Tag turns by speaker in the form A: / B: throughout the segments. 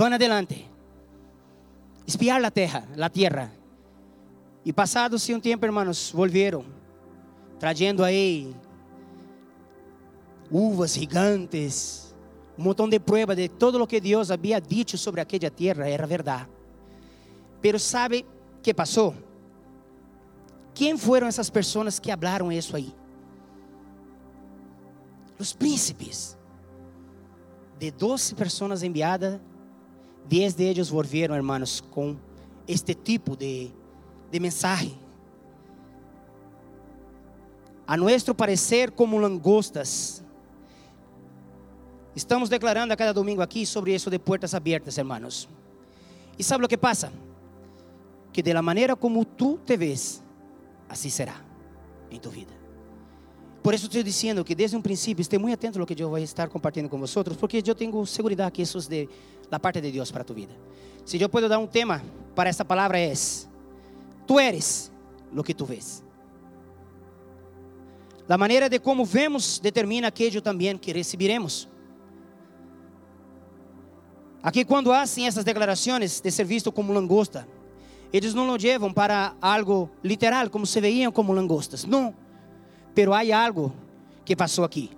A: van adelante. Espiar la terra, la tierra. E passados um tempo, hermanos, volvieron, trayendo aí uvas gigantes, um montão de pruebas de todo o que Deus havia dito sobre aquela terra era verdade. Pero sabe que passou? Quem foram essas pessoas que hablaram isso aí? Os príncipes. De 12 pessoas enviadas, 10 de eles volvieron, hermanos, com este tipo de, de mensagem. A nosso parecer, como langostas. Estamos declarando a cada domingo aqui sobre isso de portas abertas, hermanos. E sabe o que passa? Que de la maneira como tu te ves, assim será em tu vida. Por isso estou dizendo que desde um princípio esteja muito atento ao que eu vou estar compartilhando com vocês, porque eu tenho segurança que isso é de, da parte de Deus para tu vida. Se eu puedo dar um tema para esta palavra é: Tu eres lo que tu ves. A maneira de como vemos determina aquilo também que receberemos. Aqui, quando hacen essas declarações de ser visto como langosta, eles não lo levam para algo literal, como se veiam como langostas. Não. Pero há algo que passou aqui.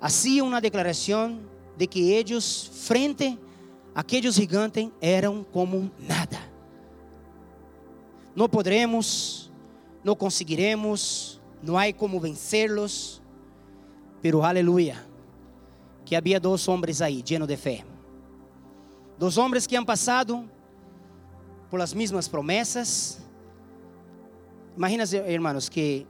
A: Assim, uma declaração de que eles, frente a aqueles gigantes, eram como nada. Não poderemos, não conseguiremos, não há como vencê-los. Pero aleluia, que havia dois homens aí, llenos de fé. Dois homens que han passado por as mesmas promessas. Imagina, hermanos, que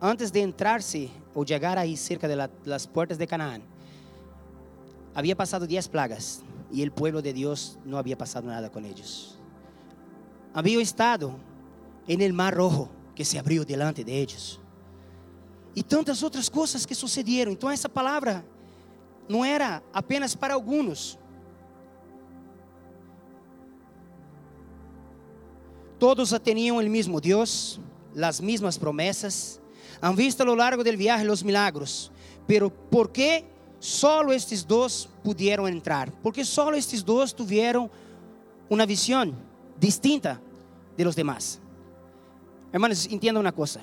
A: antes de entrar-se ou chegar aí cerca das portas de Canaã, havia passado diez plagas e o povo de Deus não havia passado nada com eles. Havia estado em el mar rojo que se abriu delante de eles. E tantas outras coisas que sucederam. Então essa palavra não era apenas para alguns. Todos tinham o mesmo Deus, as mesmas promessas, han visto a lo largo del viaje los milagros, pero ¿por qué solo estes dois puderam entrar? Porque solo estes dois tiveram uma visão distinta de los demás. Hermanos, entenda uma coisa: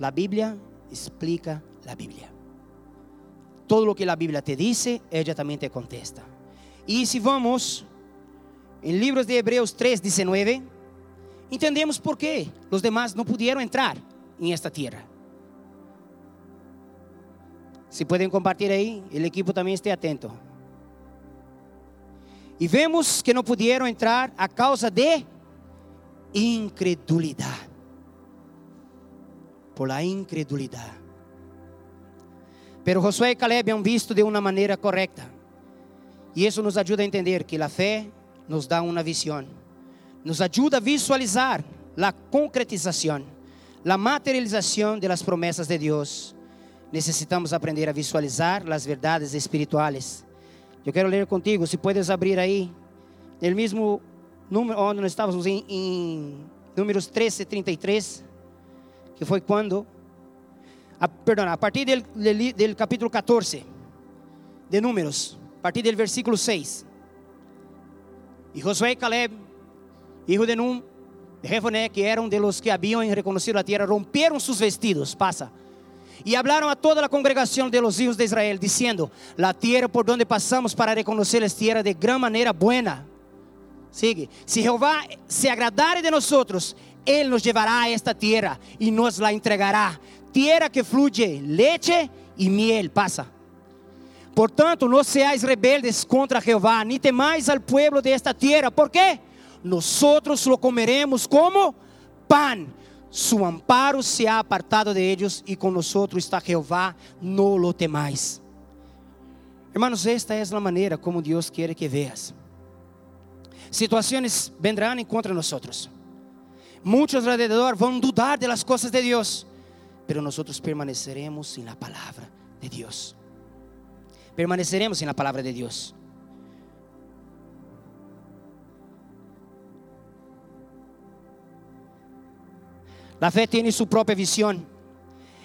A: a Bíblia explica a Bíblia. Todo lo que a Bíblia te dice, ella também te contesta. E se vamos em livros de Hebreus 3, 19, entendemos por que os demás não puderam entrar em esta terra. Se podem compartilhar aí, o equipo também esteja atento. E vemos que não puderam entrar a causa de incredulidade. Por la incredulidade. Pero Josué e Caleb han visto de uma maneira correta. E isso nos ajuda a entender que a fé nos dá uma visão. Nos ajuda a visualizar a concretização, a materialização das promessas de Deus necessitamos aprender a visualizar as verdades espirituais. Eu quero ler contigo, se puedes abrir aí, no mesmo número onde nós estávamos em, em números 13, 33, que foi quando, a, perdão, a partir do, capítulo 14 de Números, a partir do versículo 6. E Josué e Caleb, hijo de Num, de que eram de los que haviam reconhecido a terra, romperam seus vestidos, passa e hablaram a toda a congregação de los hijos de Israel, diciendo: La tierra por donde passamos para reconocer es tierra de gran manera buena. Sigue. Si Jehová se agradare de nosotros, Él nos llevará a esta tierra y nos la entregará. Tierra que fluye leche y miel. Pasa. Portanto, no seáis rebeldes contra Jehová, ni temáis al pueblo de esta tierra. ¿Por qué? Nosotros lo comeremos como pan su amparo se ha apartado de ellos y con nosotros está Jehová, no lo temáis. Hermanos, esta es la manera como Dios quiere que veas. Situaciones vendrán en contra de nosotros. Muchos alrededor van a dudar de las cosas de Dios, pero nosotros permaneceremos en la palabra de Dios. Permaneceremos en la palabra de Dios. La fé tem sua própria visão.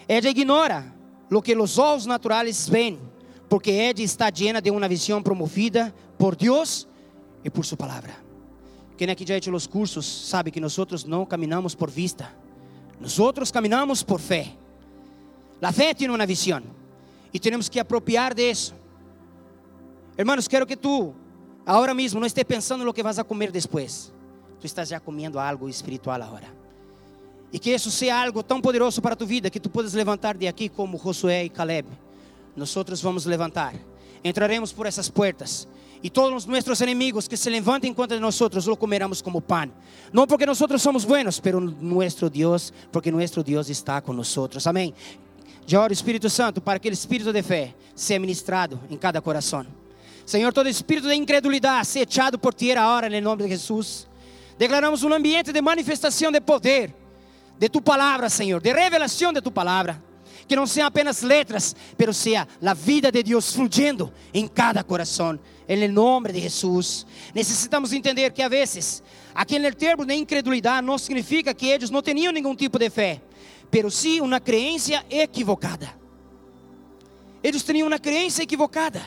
A: Ela ignora o que os olhos naturais veem, porque ella está llena de una visión promovida por Dios y por su palabra. Quem aqui já hecho os cursos sabe que nós não caminhamos por vista, nós caminhamos por fé. A fé tem uma visão e temos que apropriar de isso. Hermanos, quero que tu, agora mesmo, não esteja pensando no que vas a comer depois. Tu estás já comendo algo espiritual agora. E que isso seja algo tão poderoso para tu vida que tu podes levantar de aqui como Josué e Caleb. Nós vamos levantar. Entraremos por essas portas e todos os nossos inimigos que se levantem contra nós, lo comeremos como pan. Não porque nós somos buenos, pero nosso Deus, porque nosso Deus está com nós. Amém. Já oro Espírito Santo para que o espírito de fé seja ministrado em cada coração. Senhor, todo espírito de incredulidade seja echado por tierra agora, em nome de Jesus. Declaramos um ambiente de manifestação de poder, de tu palavra, Senhor, de revelação de tu palavra. Que não sejam apenas letras, pero seja a vida de Deus fluyendo em cada coração. Em nome de Jesus. Necessitamos entender que a vezes, aquele termo de incredulidade não significa que eles não tinham nenhum tipo de fé, pero sim uma crença equivocada. Eles tinham uma crença equivocada.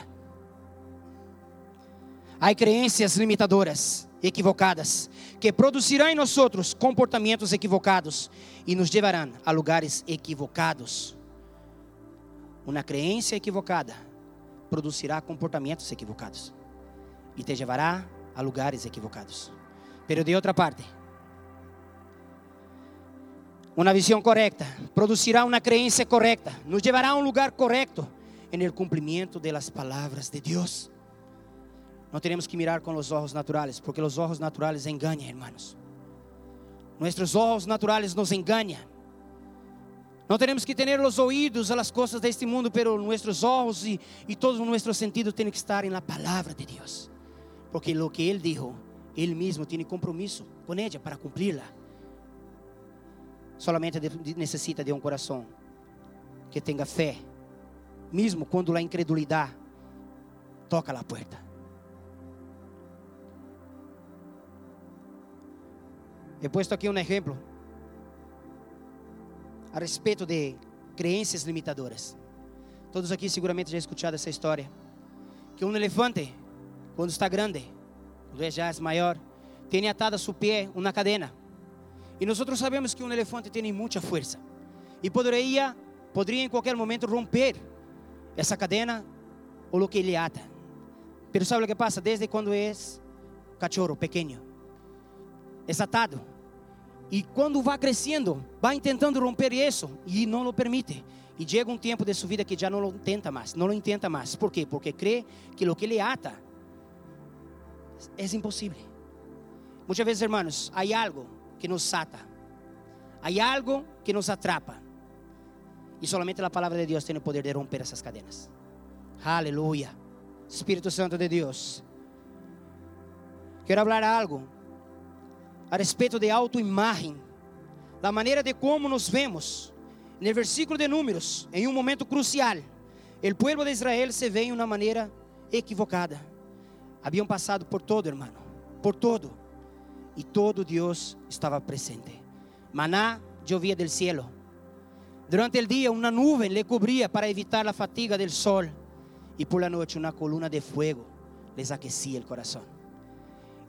A: Há crenças limitadoras, equivocadas, que produzirão em nós outros comportamentos equivocados e nos levarão a lugares equivocados. Uma crença equivocada produzirá comportamentos equivocados e te levará a lugares equivocados. Pero de outra parte, uma visão correta produzirá uma crença correta, nos levará a um lugar correto em el cumprimento de las palavras de Deus. Não teremos que mirar com os olhos naturais, porque os olhos naturais enganam, hermanos. Nossos olhos naturais nos enganam. Não teremos que ter os ouvidos las coisas deste mundo, pero nossos olhos e, e todos os nossos sentidos têm que estar na palavra de Deus. Porque o que Ele dijo, Ele mesmo tem compromisso com ela para cumpri-la. Solamente necessita de um coração que tenha fé, mesmo quando a incredulidade toca a porta. He puesto aqui um exemplo a respeito de crenças limitadoras. Todos aqui seguramente já escutaram essa história. Que um elefante, quando está grande, quando já é maior, tem atado a seu pé uma cadena. E nós sabemos que um elefante tem muita força. E poderia, poderia em qualquer momento romper essa cadena ou o que ele ata. Mas sabe o que passa? Desde quando é cachorro pequeno, é atado e quando vai crescendo, vai tentando romper isso e não o permite. E chega um tempo de sua vida que já não lo tenta mais, não lo intenta mais. ¿Por quê? Porque crê que o que ele ata é impossível. Muitas vezes, hermanos, há algo que nos ata, há algo que nos atrapa. E somente a palavra de Deus tem o poder de romper essas cadenas. Aleluia. Espírito Santo de Deus. Quero falar algo a respeito de autoimagem, da maneira de como nos vemos. No versículo de Números, em um momento crucial, o povo de Israel se vê de uma maneira equivocada. Haviam passado por todo, hermano, por todo. E todo Deus estava presente. Maná llovia del cielo. Durante o dia, uma nuvem le cobria para evitar a fatiga del sol. E por la noite, uma coluna de fuego les aquecia o coração.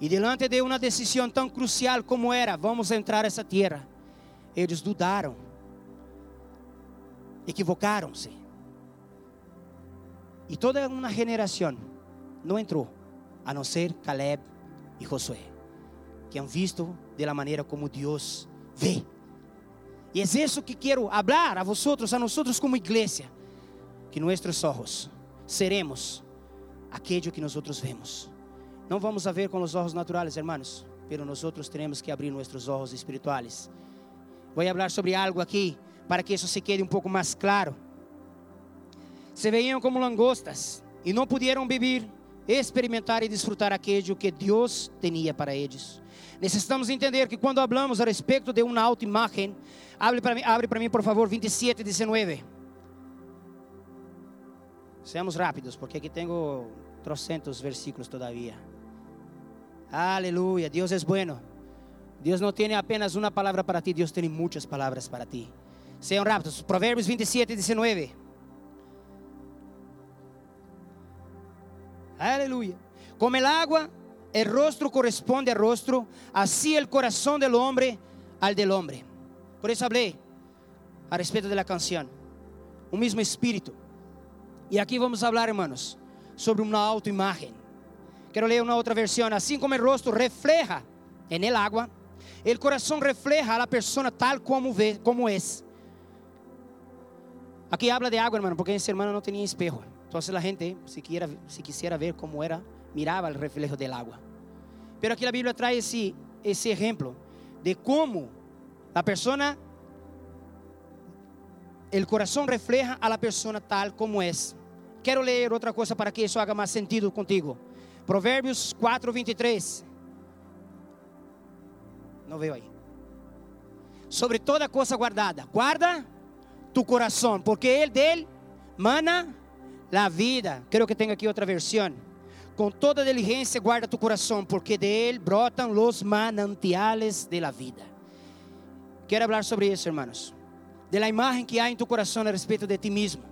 A: E diante de uma decisão tão crucial como era, vamos entrar essa terra, eles dudaram, equivocaram-se. E toda uma geração não entrou, a não ser Caleb e Josué, que han visto de la maneira como Deus vê. E é isso que quero falar a vosotros, a nós como igreja, que nossos olhos seremos aquilo que nós vemos. Não vamos a ver com os olhos naturais, hermanos, pero nosotros temos que abrir nossos olhos espirituales. Vou falar sobre algo aqui para que isso se quede um pouco mais claro. Se veíam como langostas e não puderam beber, experimentar e desfrutar aquilo que Deus tinha para eles. Necessitamos entender que quando hablamos a respeito de uma autoimagem, abre para mim, abre para mim por favor 27 e 19. Seamos rápidos, porque aqui tenho trocentos versículos todavia. Aleluya, Dios es bueno. Dios no tiene apenas una palabra para ti, Dios tiene muchas palabras para ti. Sean rápidos. Proverbios 27 19. Aleluya. Como el agua, el rostro corresponde al rostro, así el corazón del hombre al del hombre. Por eso hablé a respeito de la canción. O mismo espíritu. E aqui vamos falar, hermanos, sobre uma autoimagem. Quero ler uma outra versão. Assim como o rosto refleja en el agua, el corazón refleja a la persona tal como, ve, como es. Aquí habla de agua, hermano, porque ese hermano no tenía espejo. Entonces la gente, si, quiera, si quisiera ver cómo era, miraba el reflejo del agua. Pero aquí la Biblia trae ese, ese ejemplo de cómo la persona, el corazón refleja a la persona tal como es. Quero ler outra coisa para que isso haga mais sentido contigo. Provérbios 4, 23. Não veio aí. Sobre toda coisa guardada, guarda tu coração, porque ele dele mana la vida. Quero que tenha aqui outra versão. Com toda diligência guarda tu coração, porque de ele brotam los manantiales de la vida. Quero falar sobre isso, hermanos. De la imagem que há em tu coração a respeito de ti mesmo.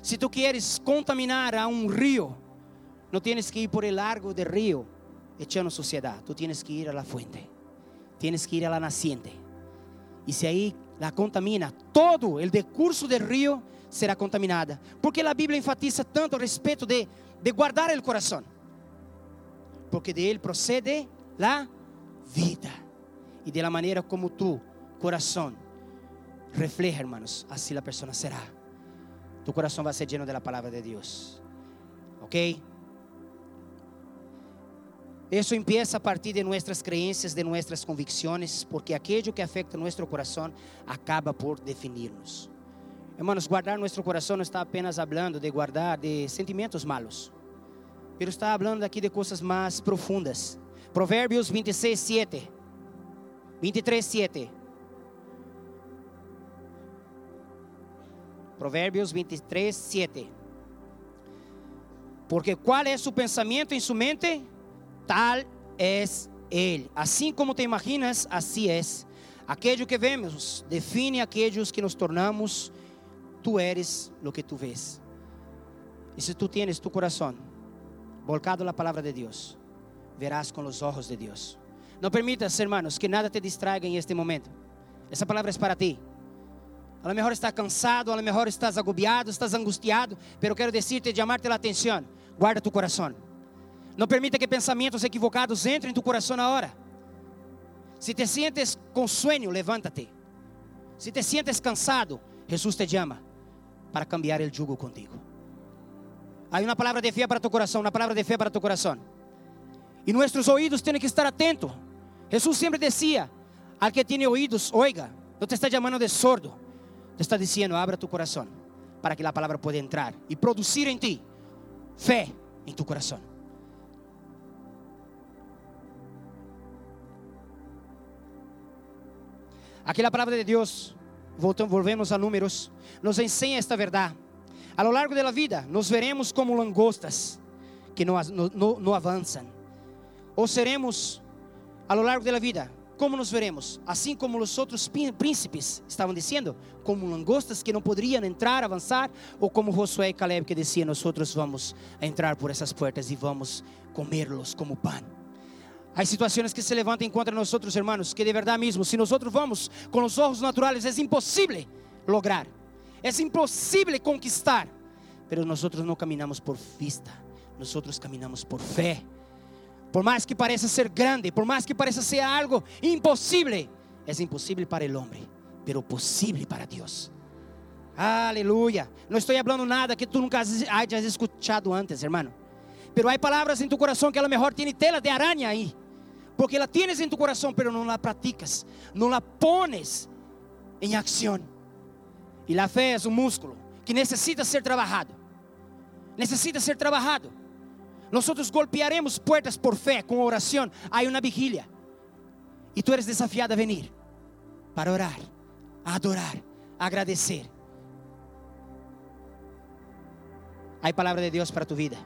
A: Se tu queres contaminar a um rio, não tienes que ir por el largo del rio echando suciedade. Tu tienes que ir a la fuente. Tienes que ir a la naciente. E se aí la contamina, todo el decurso del río será contaminada. Porque a Bíblia enfatiza tanto a respeito de, de guardar el coração. Porque de ele procede la vida. E de la maneira como tu coração refleja, hermanos, assim a pessoa será. Tu coração vai ser lleno de la palavra de Deus. Ok? Isso empieza a partir de nossas crenças, de nossas convicções, porque aquilo que afeta nosso coração acaba por definir-nos. Hermanos, guardar nosso coração não está apenas falando de guardar de sentimentos malos, mas está falando aqui de coisas mais profundas. Provérbios 26, 7. 23, 7. Provérbios 23, 7. Porque qual é su pensamento em su mente? Tal es Ele. Assim como te imaginas, assim é. Aquilo que vemos define aqueles que nos tornamos. Tu eres lo que tu ves. E se tu tienes tu coração volcado na palavra de Deus, verás com os olhos de Deus. Não permitas, hermanos, que nada te distraiga em este momento. Essa palavra é para ti. A lo mejor está cansado, a lo mejor estás agobiado, estás angustiado, pero quero dizer-te, chamar-te a atenção. Guarda tu coração. Não permita que pensamentos equivocados entrem em tu coração na hora. Se te sientes com sueño, levántate. Se te sientes cansado, Jesus te chama para cambiar o jugo contigo. Há uma palavra de fé para tu coração, uma palavra de fé para tu coração. E nossos ouvidos têm que estar atentos. Jesus sempre dizia: Al que tem ouvidos, oiga. Não te está chamando de sordo. Te está dizendo: abra tu coração para que a palavra possa entrar e produzir em ti fé em tu coração. Aquela palavra de Deus, voltamos, volvemos a números, nos ensina esta verdade. A lo largo da vida, nos veremos como langostas que não, não, não avançam. Ou seremos, a lo largo da vida, como nos veremos? Assim como os outros príncipes estavam dizendo, como langostas que não poderiam entrar, avançar, ou como Josué e Caleb que diziam: Nós vamos entrar por essas portas e vamos comerlos como pão. Há situações que se levantam contra nós, hermanos, que de verdade mesmo, se nós vamos com os olhos naturais, é impossível lograr, é impossível conquistar, mas nós não caminhamos por vista, nós caminhamos por fé. Por mais que pareça ser grande, por mais que pareça ser algo impossível, é impossível para o homem, pero possível para Deus. Aleluia. Não estou falando nada que tu nunca hayas escuchado antes, hermano. Pero há palavras em tu coração que a lo mejor tiene tela de araña aí porque la tienes en tu corazón, pero no la practicas, no la pones en acción. Y la fe es un músculo que necesita ser trabajado. Necesita ser trabajado. Nosotros golpearemos puertas por fe con oración. Hay una vigilia. Y tú eres desafiado a venir para orar, adorar, agradecer. Hay palabra de Dios para tu vida.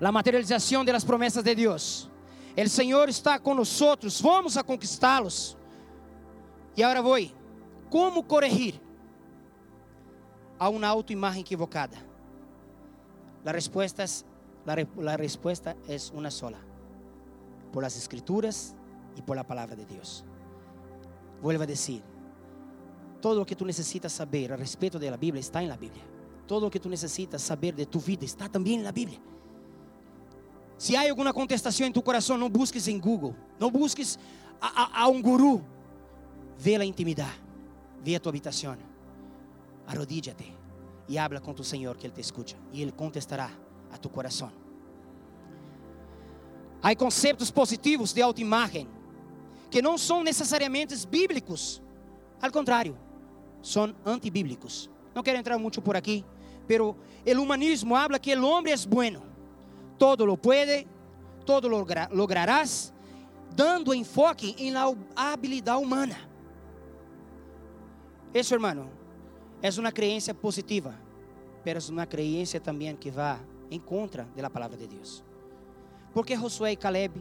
A: La materialización de las promesas de Dios o Senhor está conosco, vamos a conquistá-los. E agora vou. Como corrigir a uma autoimagem equivocada? A resposta La, re- la respuesta es una sola, por las escrituras y por la palabra de Dios. Vuelvo a decir, todo lo que tú necesitas saber a respeto de la Biblia está en la Biblia. Todo lo que tú necesitas saber de tu vida está también en la Biblia. Se há alguma contestação em tu coração, não busques em Google, não busques a, a, a um guru. Vê a intimidade, vê a tua habitação, arrodíllate e habla com tu Senhor que Ele te escuta e Ele contestará a tu coração. Há conceitos positivos de autoimagem que não são necessariamente bíblicos, ao contrário, são antibíblicos. Não quero entrar muito por aqui, pero o humanismo habla que o homem é bueno todo lo puede, todo lo logra- lograrás, dando enfoque en la habilidad humana. Eso, hermano, es una creencia positiva, pero es una creencia también que va en contra de la palabra de Dios. Porque Josué y Caleb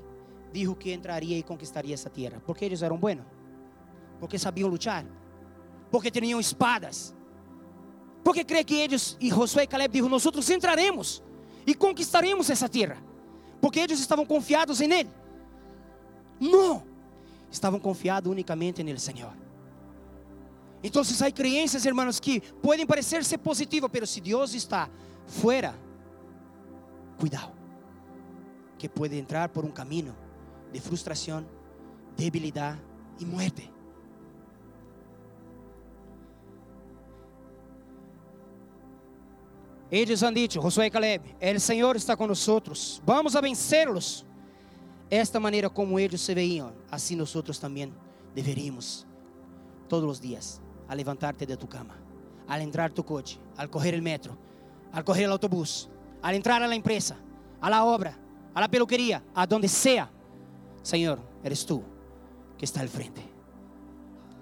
A: dijo que entraría y conquistaría esa tierra? Porque ellos eran buenos, porque sabían luchar, porque tenían espadas. Porque cree que ellos y Josué y Caleb dijo, nosotros entraremos e conquistaremos essa terra, porque eles estavam confiados em Ele. Não, estavam confiados unicamente no Senhor. Então, há crenças, hermanos, que podem parecer ser positivas, mas se Deus está fora, cuidado, que pode entrar por um caminho de frustração, debilidade e muerte. Eles han dicho, Josué y Caleb, el Señor está con nosotros, vamos a vencerlos. Esta maneira como eles se veían, assim nosotros también deveríamos, todos los días, a levantarte de tu cama, al entrar tu coche, al coger el metro, al coger el autobús, al entrar a la empresa, a la obra, a la peluquería, a donde sea. Señor, eres tú que está al frente.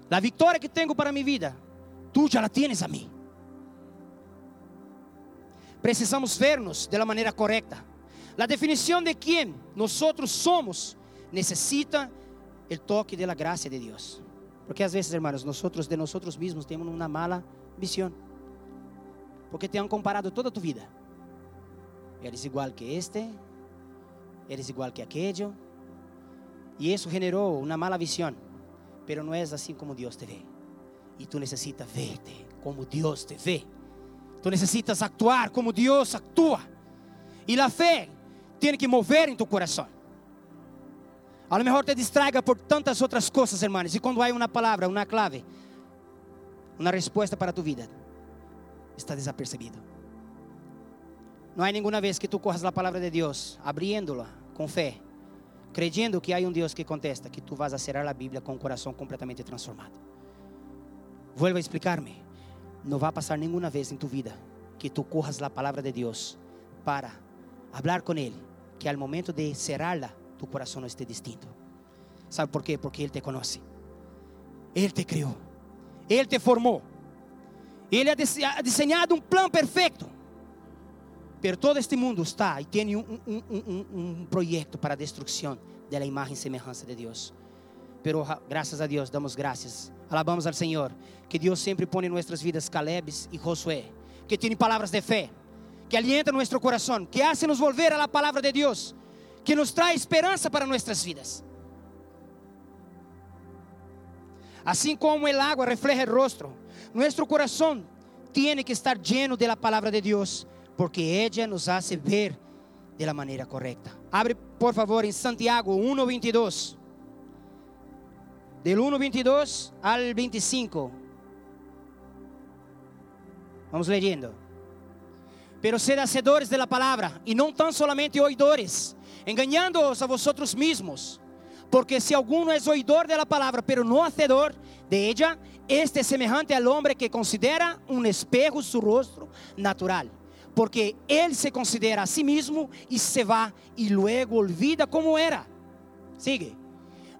A: La victoria que tengo para mi vida, tú ya la tienes a mí. Precisamos vernos de la maneira correta. A definição de quem nós somos necessita o toque de la graça de Deus. Porque às vezes, hermanos, nós de nós mesmos temos uma mala visão. Porque te han comparado toda tu vida. Eres igual que este, eres igual que aquello. E isso generou uma mala visão. Pero não é assim como Deus te vê. E tu necessitas verte como Deus te vê. Tu necessitas actuar como Deus actúa. E a fé tem que mover em tu coração. A lo mejor te distraiga por tantas outras coisas, hermanos. E quando há uma palavra, uma clave, uma resposta para tu vida, está desapercebido. Não há nenhuma vez que tu corras a palavra de Deus, abrindo-la com fé, creyendo que há um Deus que contesta, que tu vas a cerrar a Bíblia com o coração completamente transformado. Vuelvo a explicar-me. Não vai passar nenhuma vez em tu vida que tu corras a palavra de Deus para falar com Ele, que ao momento de cerrá-la, tu coração não esteja distinto. Sabe por quê? Porque Ele te conhece, Ele te criou, Ele te formou, Ele ha desenhado um plano perfeito. Pero todo este mundo está e tem um, um, um, um projeto para a destruição da imagem e semelhança de Deus. Pero graças a Deus, damos graças. Alabamos ao Senhor. Que Deus sempre põe em nossas vidas Calebes e Josué. Que tem palavras de fé. Que alienta nosso coração. Que hace nos volver la palavra de Deus. Que nos traz esperança para nossas vidas. Assim como o água refleja o rostro, nosso coração tem que estar lleno de la palavra de Deus. Porque ella nos hace ver de la maneira correta. Abre, por favor, em Santiago 1:22. Del 1:22 al 25. Vamos leyendo. Pero sed hacedores de la palabra y no tan solamente oidores, engañándoos a vosotros mismos. Porque si alguno es oidor de la palabra, pero no hacedor de ella, este es semejante al hombre que considera un espejo su rostro natural. Porque él se considera a sí mismo y se va y luego olvida como era. Sigue.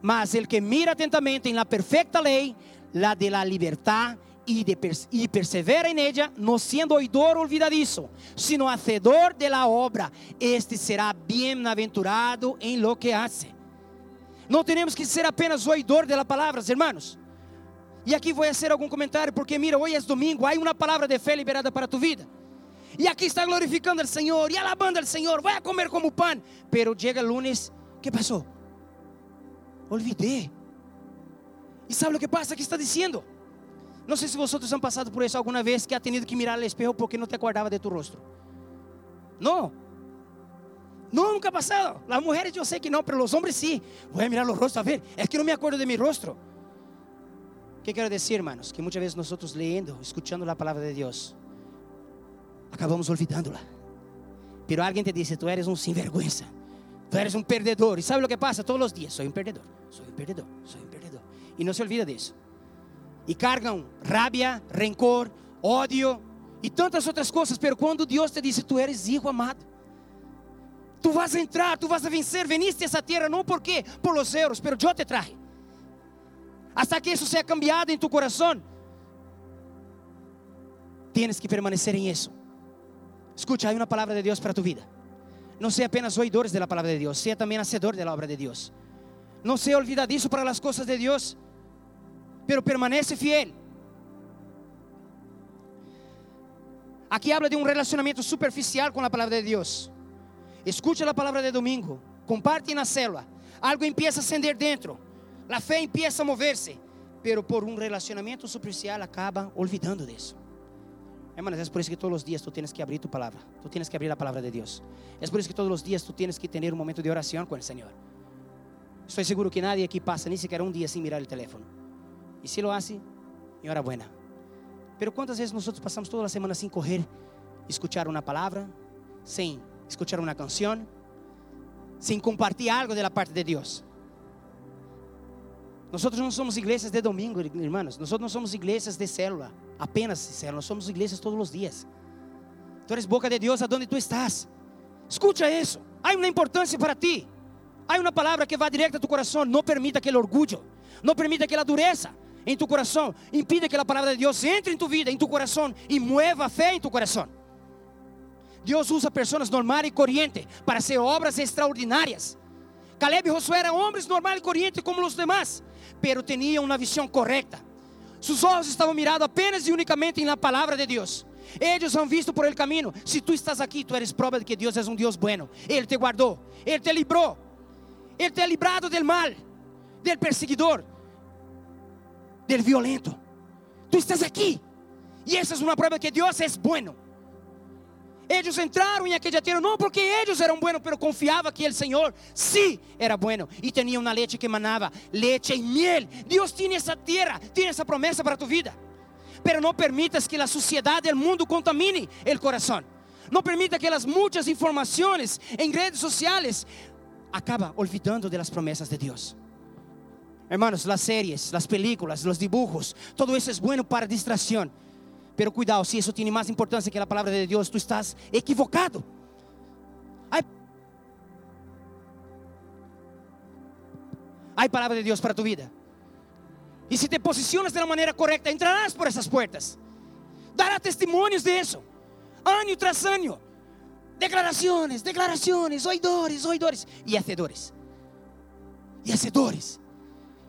A: Mas el que mira atentamente en la perfecta ley, la de la libertad, y, de, y persevera en ella, no siendo oidor olvidadizo, sino hacedor de la obra, este será bienaventurado en lo que hace. Não temos que ser apenas oidor de la palavra, hermanos. E aqui vou fazer algum comentário, porque mira, hoje é domingo, há uma palavra de fé liberada para tu vida. Y aquí está glorificando al Señor y alabando al Señor. Voy a comer como pan. Pero llega lunes, ¿qué pasó? Olvidé. ¿Y sabe lo que pasa? ¿Qué está diciendo? No sé si vosotros han pasado por eso alguna vez que ha tenido que mirar al espejo porque no te acordaba de tu rostro. No. No, nunca ha pasado. Las mujeres yo sé que no, pero los hombres sí. Voy a mirar los rostros a ver. Es que no me acuerdo de mi rostro. ¿Qué quiero decir, hermanos? Que muchas veces nosotros leyendo, escuchando la palabra de Dios, acabamos olvidándola. Pero alguien te dice, tú eres un sinvergüenza, tú eres un perdedor. ¿Y sabe lo que pasa todos los días? Soy un perdedor, soy un perdedor, soy un perdedor. Y no se olvida de eso. Y cargan rabia, rencor, odio y tantas otras cosas. Pero cuando Dios te dice, tú eres hijo amado, tú vas a entrar, tú vas a vencer. Veniste a esa tierra no porque por los euros, pero yo te traje. Hasta que eso sea cambiado en tu corazón, tienes que permanecer en eso. Escucha, hay una palabra de Dios para tu vida. No sea apenas oidores de la palabra de Dios, sea también hacedor de la obra de Dios. No sea olvidadizo para las cosas de Dios, pero permanece fiel. Aquí habla de un relacionamiento superficial con la palabra de Dios. Escucha la palabra de domingo, comparte en la célula. Algo empieza a ascender dentro. La fe empieza a moverse, pero por un relacionamiento superficial acaba olvidando de eso. Hermanos, es por eso que todos los días tú tienes que abrir tu palabra. Tú tienes que abrir la palabra de Dios. Es por eso que todos los días tú tienes que tener un momento de oración con el Señor. Estoy seguro que nadie aquí pasa ni siquiera un día sin mirar el teléfono. Y si lo hace, enhorabuena. Pero ¿cuántas veces nosotros pasamos toda la semana sin coger, escuchar una palabra, sin escuchar una canción, sin compartir algo de la parte de Dios? Nosotros não somos igrejas de domingo, irmãos. Nós não somos igrejas de célula, apenas célula. Nós somos igrejas todos os dias. Tu eres boca de Deus aonde tu estás. Escucha isso. Há uma importância para ti. Há uma palavra que vai direto a tu coração. Não permita aquele orgulho. Não permita que ela dureza em tu coração. Impide que a palavra de Deus entre em tu vida, em tu coração e mueva a fé em tu coração. Deus usa pessoas normais e corrientes para ser obras extraordinárias. Caleb e Josué eram homens normais e corrientes como os demais pero tenía una visión correcta. Sus ojos estaban mirados apenas y únicamente en la palabra de Dios. Ellos han visto por el camino. Si tú estás aquí, tú eres prueba de que Dios es un Dios bueno. Él te guardó, Él te libró, Él te ha librado del mal, del perseguidor, del violento. Tú estás aquí. Y esa es una prueba de que Dios es bueno. Ellos entraram em aquele tierra não porque eles eram buenos, pero confiava que o Senhor sí era bueno e tinha uma leite que manava leite e miel. Deus tinha essa terra, tinha essa promessa para tu vida. Pero não permitas que a sociedade o mundo contamine o coração. Não permita que as muitas informações em redes sociais acaba olvidando de las promessas de Deus. Hermanos, las series, las películas, los dibujos, todo eso es bueno para distracción. Pero cuidado, si eso tiene más importancia que la palabra de Dios, tú estás equivocado. Hay, hay palabra de Dios para tu vida. Y si te posicionas de la manera correcta, entrarás por esas puertas. Dará testimonios de eso, año tras año. Declaraciones, declaraciones, oidores, oidores y hacedores. Y hacedores.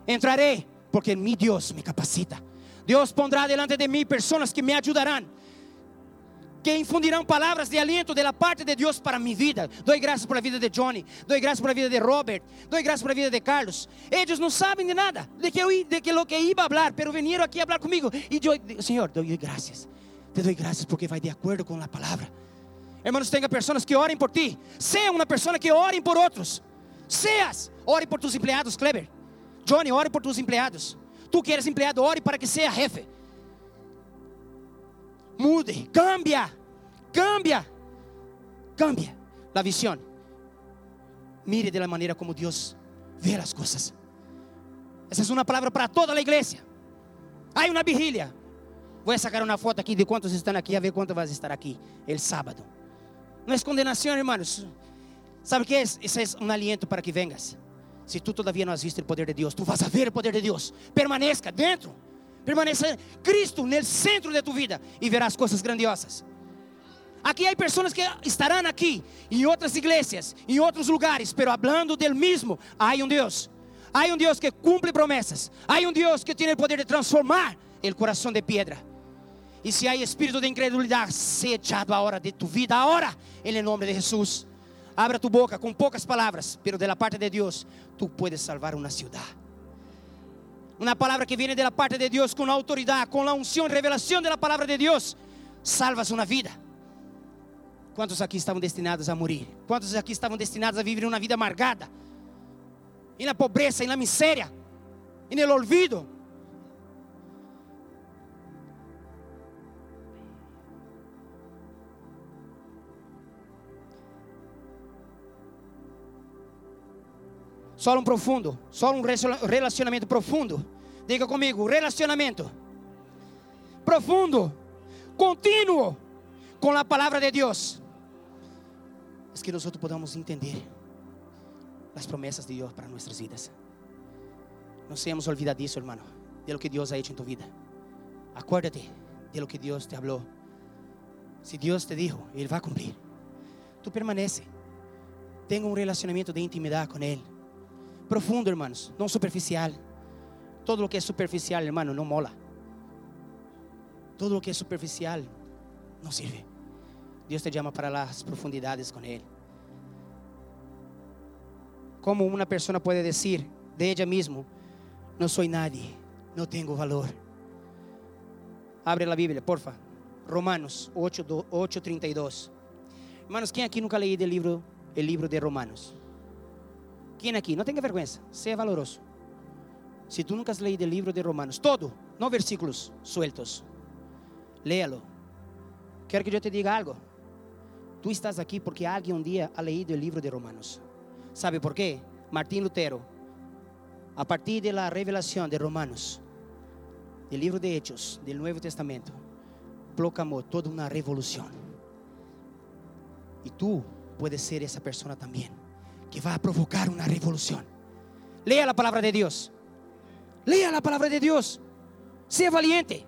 A: Entraré porque mi Dios me capacita. Deus pondrá delante de mim pessoas que me ajudarão, que infundirão palavras de aliento da parte de Deus para minha vida. Dou graças por a vida de Johnny, dou graças por a vida de Robert, dou graças por a vida de Carlos. Eles não sabem de nada, de que eu de que lo que iba a hablar, pero vinieron aqui a hablar eu, Senhor, dou graças. Te dou graças porque vai de acordo com a palavra. Hermanos, tenha pessoas que orem por ti. Seja uma pessoa que orem por outros. Seas, ore por tus empregados, Kleber. Johnny, ore por tus empregados. Tú que eres empleado, ore para que sea jefe. Mude, cambia, cambia, cambia la visión. Mire de la manera como Dios ve las cosas. Esa es una palabra para toda la iglesia. Hay una vigilia. Voy a sacar una foto aquí de cuántos están aquí, a ver cuántos vas a estar aquí el sábado. No es condenación, hermanos. ¿Sabe qué es? Ese es un aliento para que vengas. Se tu todavia não has visto o poder de Deus, tu vas a ver o poder de Deus. Permaneça dentro. Permaneça Cristo no centro de tu vida e verás coisas grandiosas. Aqui há pessoas que estarão aqui, em outras igrejas, em outros lugares, pero hablando del mismo. Há um Deus. Há um Deus que cumpre promessas. Há um Deus que tem o poder de transformar o coração de pedra. E se há espírito de incredulidade, se echado ahora de tu vida, ahora, em nome de Jesus. Abra tu boca com poucas palavras, pero de la parte de Deus, tu puedes salvar uma cidade. Uma palavra que vem da parte de Deus com autoridade, com a unção e revelação da palavra de Deus, salvas uma vida. Quantos aqui estavam destinados a morrer? Quantos aqui estavam destinados a viver uma vida amargada? E na pobreza, e na miséria, e no olvido. Só um profundo, só um relacionamento profundo. Diga comigo, relacionamento profundo, contínuo com a palavra de Deus. É que nós podamos entender as promessas de Deus para nossas vidas. Não seamos olvidadizos, hermano, de lo que Deus ha hecho em tu vida. Acuérdate de lo que Deus te falou. Se Deus te dijo, Ele vai cumprir. Tu permanece. Tenha um relacionamento de intimidade com Ele profundo, hermanos, não superficial. Todo lo que é superficial, hermano, não mola. Todo lo que é superficial não sirve. Deus te chama para as profundidades com Ele. Como uma pessoa pode dizer de ella mesmo, não sou nadie, não tenho valor. Abre a Bíblia, porfa. Romanos 8, 8 32. Hermanos, quem aqui nunca leu o livro, o livro de Romanos? Quem aqui? Não tenha vergonha, seja valoroso. Se tu nunca has leído o livro de Romanos, todo, não versículos sueltos, léalo. Quero que eu te diga algo. Tu estás aqui porque alguém um dia ha leído o livro de Romanos. ¿Sabe por quê? Martín Lutero, a partir de la revelación de Romanos, del livro de Hechos, del Nuevo Testamento, proclamou toda uma revolução. E tu puedes ser essa pessoa também que va a provocar una revolución. Lea la palabra de Dios. Lea la palabra de Dios. Sea valiente.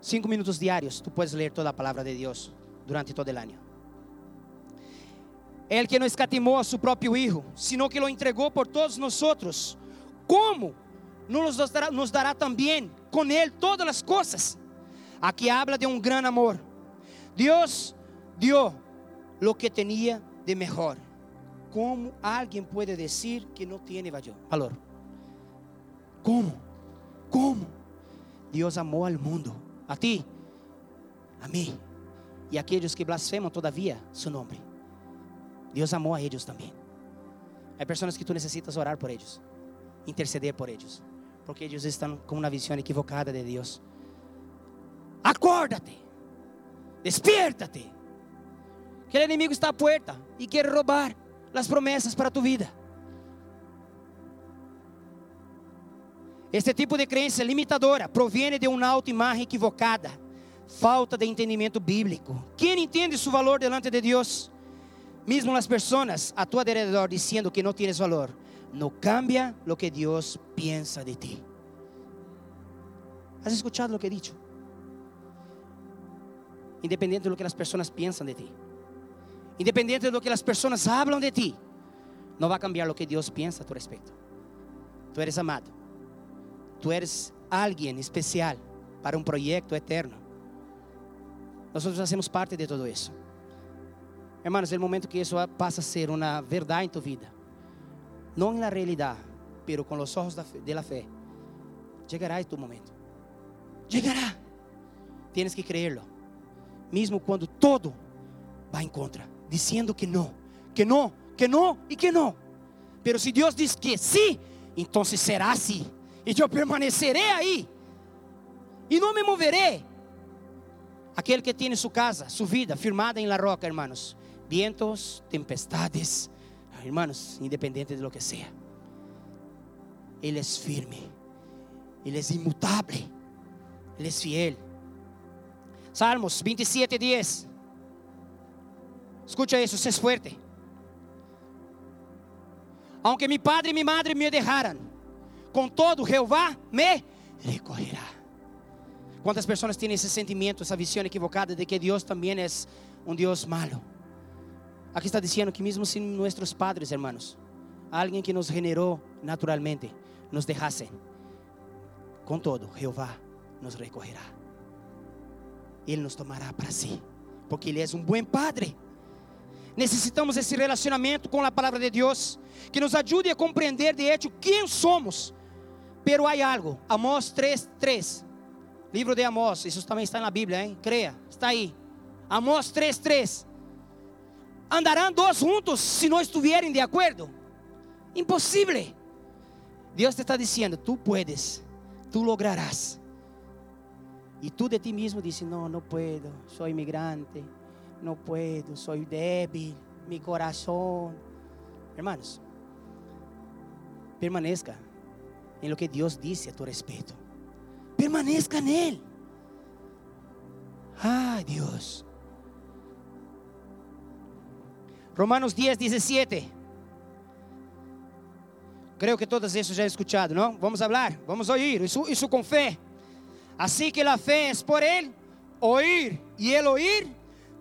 A: Cinco minutos diarios, tú puedes leer toda la palabra de Dios durante todo el año. El que no escatimó a su propio Hijo, sino que lo entregó por todos nosotros, ¿cómo no nos dará, nos dará también con Él todas las cosas? Aquí habla de un gran amor. Dios dio lo que tenía de mejor. ¿Cómo alguien puede decir que no tiene valor? ¿Cómo? ¿Cómo? Dios amó al mundo, a ti, a mí y a aquellos que blasfeman todavía su nombre. Dios amó a ellos también. Hay personas que tú necesitas orar por ellos, interceder por ellos, porque ellos están con una visión equivocada de Dios. Acórdate, despiértate, que el enemigo está a puerta y quiere robar las promessas para tu vida. Este tipo de crença limitadora proviene de uma autoimagem equivocada, falta de entendimento bíblico. Quem entende seu valor delante de Deus? Mesmo as pessoas a tu alrededor dizendo que não tienes valor, não cambia lo que Deus pensa de ti. ¿Has escuchado lo que he dicho? Independente de lo que as pessoas pensam de ti. Independente do que as pessoas falam de ti, não vai cambiar o que Deus pensa a tu respeito. Tu eres amado. Tu eres alguém especial para um projeto eterno. Nós fazemos parte de tudo isso. Hermanos, o momento que isso passa a ser uma verdade em tu vida, não na realidade, pero com os olhos de la fé, chegará tu momento. Chegará. Tienes que creerlo, mesmo quando todo vai em contra dizendo que não, que não, que não e que não. Pero se Deus diz que sim, então será assim. E eu permanecerei aí. E não me moverei. Aquele que tem sua casa, sua vida firmada em la roca, hermanos. Vientos, tempestades, hermanos, independente de lo que seja. Ele é firme. Ele é imutável. Ele é fiel. Salmos 27, 10. Escucha eso, sé fuerte. Aunque mi padre y mi madre me dejaran, com todo Jeová me recorrerá. Quantas pessoas têm esse sentimento, essa visão equivocada de que Deus também é um Deus malo? Aqui está dizendo que mesmo se nossos padres, hermanos, alguém que nos generou naturalmente, nos deixassem, com todo, Jeová nos recorrerá. Ele nos tomará para si, porque Ele é um bom Padre. Necessitamos esse relacionamento com a palavra de Deus, que nos ajude a compreender de hecho quem somos. Pero há algo, Amós 3, 3. Livro de Amós, isso também está na Bíblia, hein? Creia, está aí. Amós 3, 3. Andarão dois juntos se não estiverem de acordo? Impossível. Deus te está dizendo: Tu puedes, tu lograrás. E tu de ti mesmo disse: Não, não puedo, sou imigrante, não puedo, sou débil, meu coração. Hermanos, permaneça em lo que Deus disse a tu respeito. Permaneça nele. Ai, Deus. Romanos 10, 17. Creio que todos isso já é escutado, não? Vamos falar, vamos ouvir, isso, isso com fé. Assim que a fé é por ele, ouvir e ele ouvir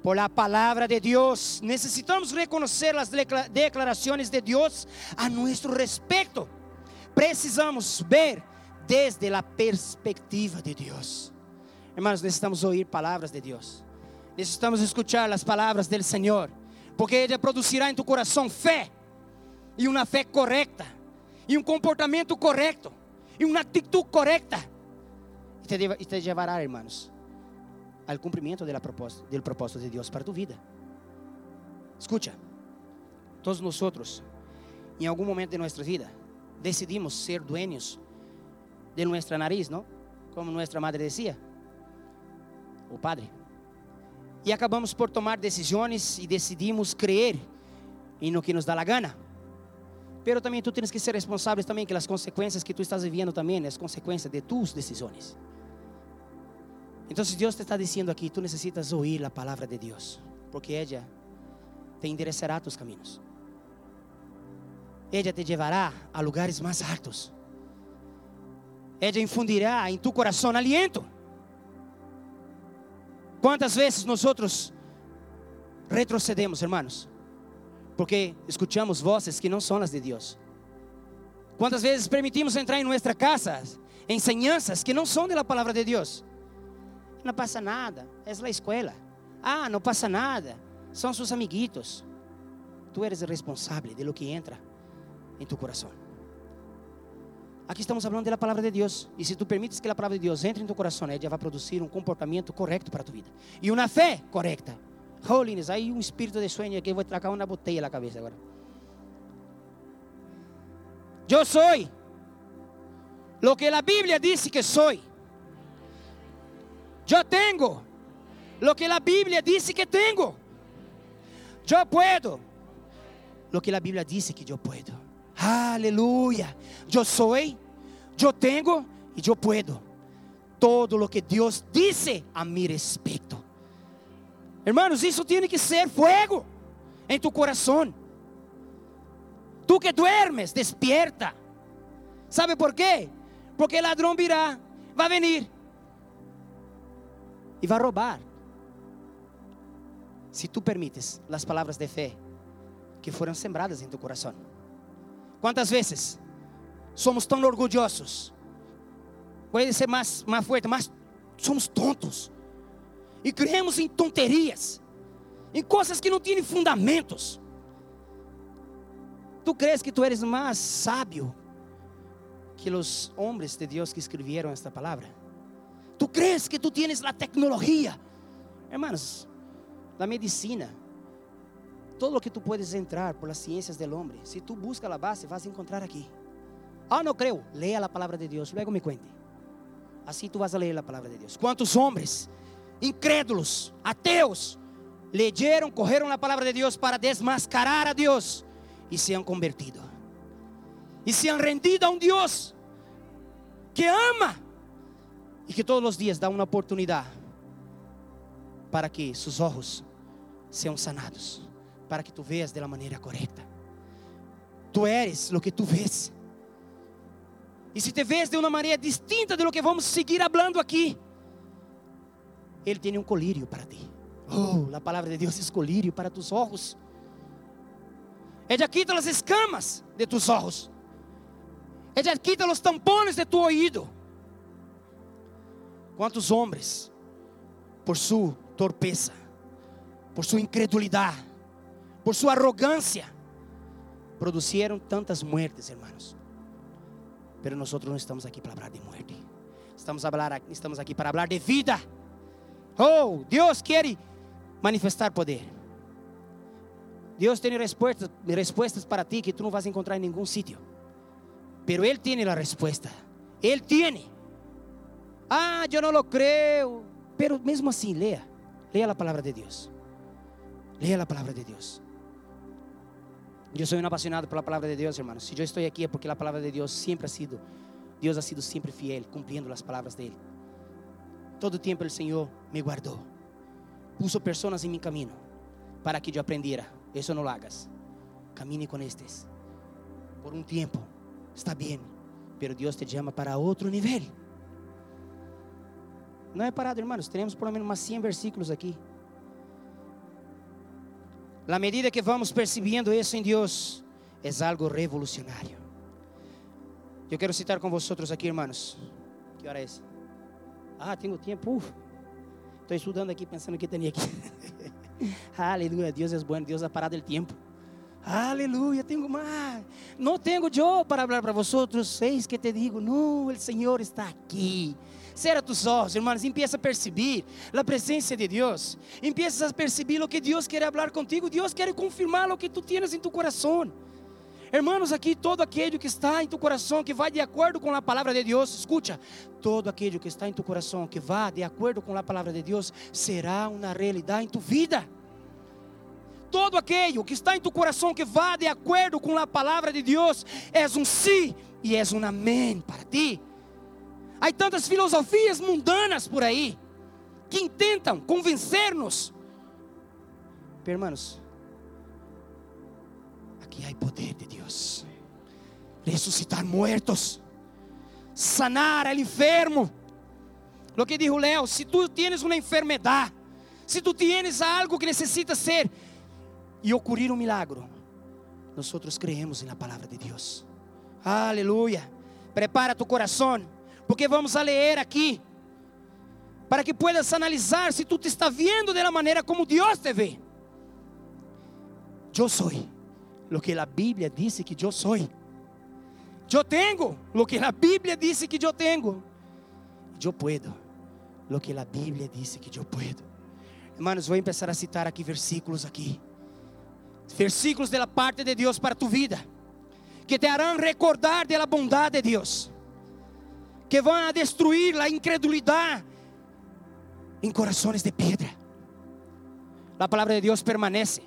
A: por la palavra de Deus. Necessitamos reconhecer as declarações de Deus a nosso respeito. Precisamos ver desde a perspectiva de Deus. Hermanos, necessitamos ouvir palavras de Deus. Necessitamos escuchar as palavras do Senhor, porque Ele produzirá em tu coração fé e uma fé correta e um comportamento correto e uma atitude correta e te, te levará, ao cumprimento do propósito, do propósito de Deus para tu vida. Escucha, todos nós, em algum momento de nossa vida, decidimos ser dueños de nossa nariz, não? Como nossa madre dizia, o padre. E acabamos por tomar decisões e decidimos crer em no que nos dá a gana. Pero também tu tens que ser responsável também pelas consequências que tu estás vivendo também, as consequências de tus decisões. Então, Deus te está dizendo aqui, tu necessitas ouvir a palavra de Deus, porque ela te endereçará tus caminhos. Ela te levará a lugares mais altos. Ela infundirá em tu coração aliento. Quantas vezes nós retrocedemos, hermanos? porque escuchamos voces que não são as de Deus. Quantas vezes permitimos entrar em nossa casa enseñanças que não são da palavra de Deus? Não passa nada, é a escola. Ah, não passa nada, são seus amiguitos. Tu eres responsável de lo que entra em tu coração. Aqui estamos falando da palavra de Deus. E se tu permites que a palavra de Deus entre em tu coração, ela vai produzir um comportamento correto para tu vida. E uma fé correta. Holiness, aí um espírito de sonho aqui, vou tracar uma botella na cabeça agora. Eu sou lo que a Bíblia diz que sou. Eu tenho lo que a Bíblia diz que tenho. Eu puedo lo que a Bíblia diz que eu puedo. Aleluia. Eu sou, eu tenho e eu puedo. Todo lo que Deus disse a mi respeito. Hermanos, isso tem que ser fuego em tu coração. Tu que duermes, despierta. ¿Sabe por quê? Porque o ladrão virá, vai venir e vai roubar. Se tu permites as palavras de fé que foram sembradas em tu coração. Quantas vezes somos tão orgulhosos? Pode ser mais, mais forte, mas somos tontos e cremos em tonterias, em coisas que não têm fundamentos. Tu crees que tu eres mais sábio que os homens de Deus que escreveram esta palavra? Tu crees que tu tienes a tecnologia? Hermanos, a medicina, todo o que tu puedes entrar por las ciências del homem, se tu busca a base, vas a encontrar aqui. Ah, não creio, leia a palavra de Deus, luego me cuente. Assim tu vas a ler a palavra de Deus. Quantos homens incrédulos, ateus, leyeron, correram a palavra de Deus para desmascarar a Deus e se han convertido. E se han rendido a um Deus que ama e que todos os dias dá uma oportunidade para que seus olhos sejam sanados, para que tu veas de la maneira correta. Tu eres o que tu vês. E se te vês de uma maneira distinta de lo que vamos seguir hablando aqui, ele tem um colírio para ti. Oh, a palavra de Deus é colírio para tus olhos. Ella quita as escamas de tus olhos. Ella quita os tampones de tu oído. Quantos homens por su torpeza, por su incredulidad, por su arrogancia, produjeron tantas muertes, hermanos. Pero nosotros no estamos aquí para hablar de muerte. Estamos, estamos aqui para falar de vida. Oh, Deus quer manifestar poder. Deus tem respostas, respostas para ti que tu não vas encontrar em nenhum sítio. Pero Ele tem a resposta. Ele tem. Ah, eu não lo creio. Pero mesmo assim, leia. Leia a palavra de Deus. Leia a palavra de Deus. Eu sou um apaixonado pela palavra de Deus, irmãos. Se eu estou aqui é porque a palavra de Deus sempre ha sido, Deus ha sido sempre fiel, cumprindo as palavras dele. Todo o tempo o Senhor me guardou. Puso pessoas em meu caminho para que eu aprendera. Isso não lo hagas. Camine com estes. Por um tempo. Está bem. Pero Deus te chama para outro nível. Não é parado, irmãos. Temos pelo menos umas 100 versículos aqui. Na medida que vamos percebendo isso em Deus, é algo revolucionário. Eu quero citar com vocês aqui, irmãos. Que hora é essa? Ah, tenho tempo. Estou estudando aqui, pensando que tenho aqui. Aleluia, Deus é bom, Deus ha parado o tempo. Aleluia, tenho mais. Não tenho eu para falar para vocês. Que te digo, não, o Senhor está aqui. Cierra tus ojos, hermanos, empieza a percibir a presença de Deus. Empiezas a percibir o que Deus quer falar contigo. Deus quer confirmar o que tu tienes em tu coração. Hermanos, aqui todo aquele que está em tu coração, que vai de acordo com a palavra de Deus, escucha, todo aquele que está em tu coração, que vai de acordo com a palavra de Deus, será uma realidade em tu vida. Todo aquele que está em tu coração, que vai de acordo com a palavra de Deus, é um sim e é um amém para ti. Há tantas filosofias mundanas por aí que intentam convencer-nos. Hermanos, aqui há poder de Deus. Ressuscitar mortos, sanar al enfermo. Lo que dijo Leo, se tu tienes uma enfermedade, se tu tienes algo que necessita ser e ocorrer um milagro, nós creemos na palavra de Deus. Aleluia. Prepara tu coração porque vamos a ler aqui, para que puedas analisar se tu te está vendo de la maneira como Deus te vê. Eu sou lo que a Bíblia disse que eu sou. Eu tenho lo que a Bíblia disse que eu tenho. Eu puedo lo que a Bíblia disse que eu puedo. Hermanos, vou começar a citar aqui versículos aqui. Versículos da parte de Deus para tu vida, que te harão recordar da bondade de Deus que vão a destruir a incredulidade em corações de pedra. A palavra de Deus permanece.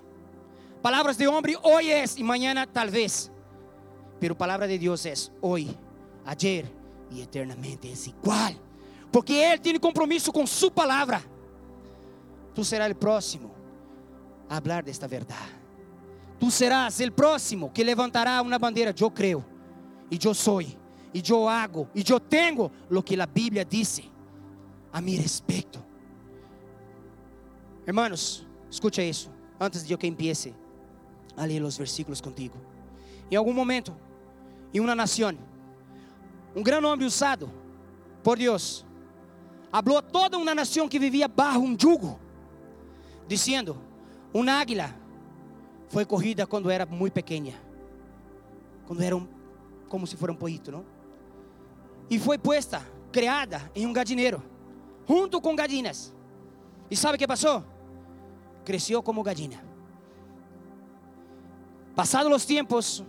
A: Palavras de homem hoje é e mañana talvez. Pero palavra de Deus é hoje, ayer e eternamente é igual. Porque Ele tem compromisso com Sua palavra. Tu serás o próximo a falar desta verdade. Tu serás o próximo que levantará uma bandeira. Eu creio e eu sou e eu hago e eu tenho o que a Bíblia disse a mi respeito. Hermanos, escucha isso antes de eu que empiece a ler os versículos contigo. Em algum momento, em uma nação, um grande homem usado por Deus, falou a toda uma nação que vivia bajo um jugo, dizendo: Uma águila foi corrida quando era muito pequena, quando era um, como se fosse um poito, não? E foi posta, criada em um gadineiro, junto com gallinas. E sabe o que passou? Cresceu como gallina. Passados os tempos,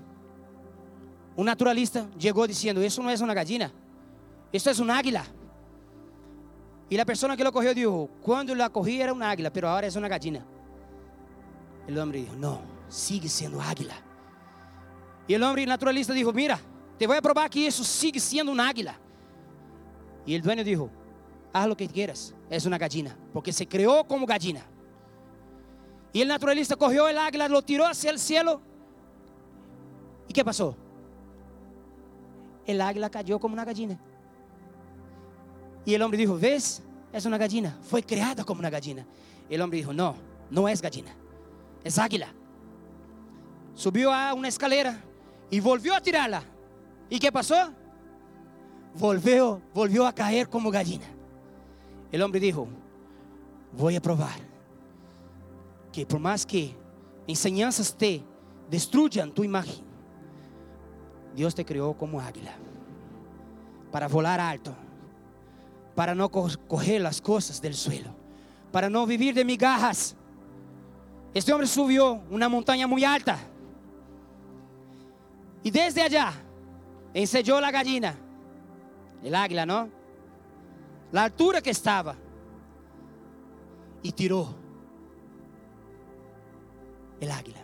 A: um naturalista chegou dizendo: Isso não é uma gallina, isso é um águila. E a pessoa que lo correu disse: Quando la corri era uma águila, mas agora é uma gallina. O homem disse: Não, sigue sendo águila. E o homem naturalista disse: Mira, te voy a probar que isso sigue sendo um águila. E o dueño dijo, haz lo que quieras, es una gallina, porque se creó como gallina. Y el naturalista cogió el águila, lo tiró hacia el cielo. ¿Y qué pasó? El águila cayó como una gallina. Y el hombre dijo, ¿ves? Es una gallina, fue creada como una gallina. El hombre dijo, no, no es gallina, es águila. Subió a una escalera y volvió a tirarla. ¿Y qué pasó? Volvió, volvió a caer como gallina. El hombre dijo, vou provar que por mais que enseñanças te destruyan tu imagen, Deus te criou como águila para volar alto, para não correr as coisas del suelo, para não vivir de migajas. Este homem subiu uma montanha muito alta e desde allá enselló a gallina, el águila, ¿no? La altura que estaba y tiró el águila.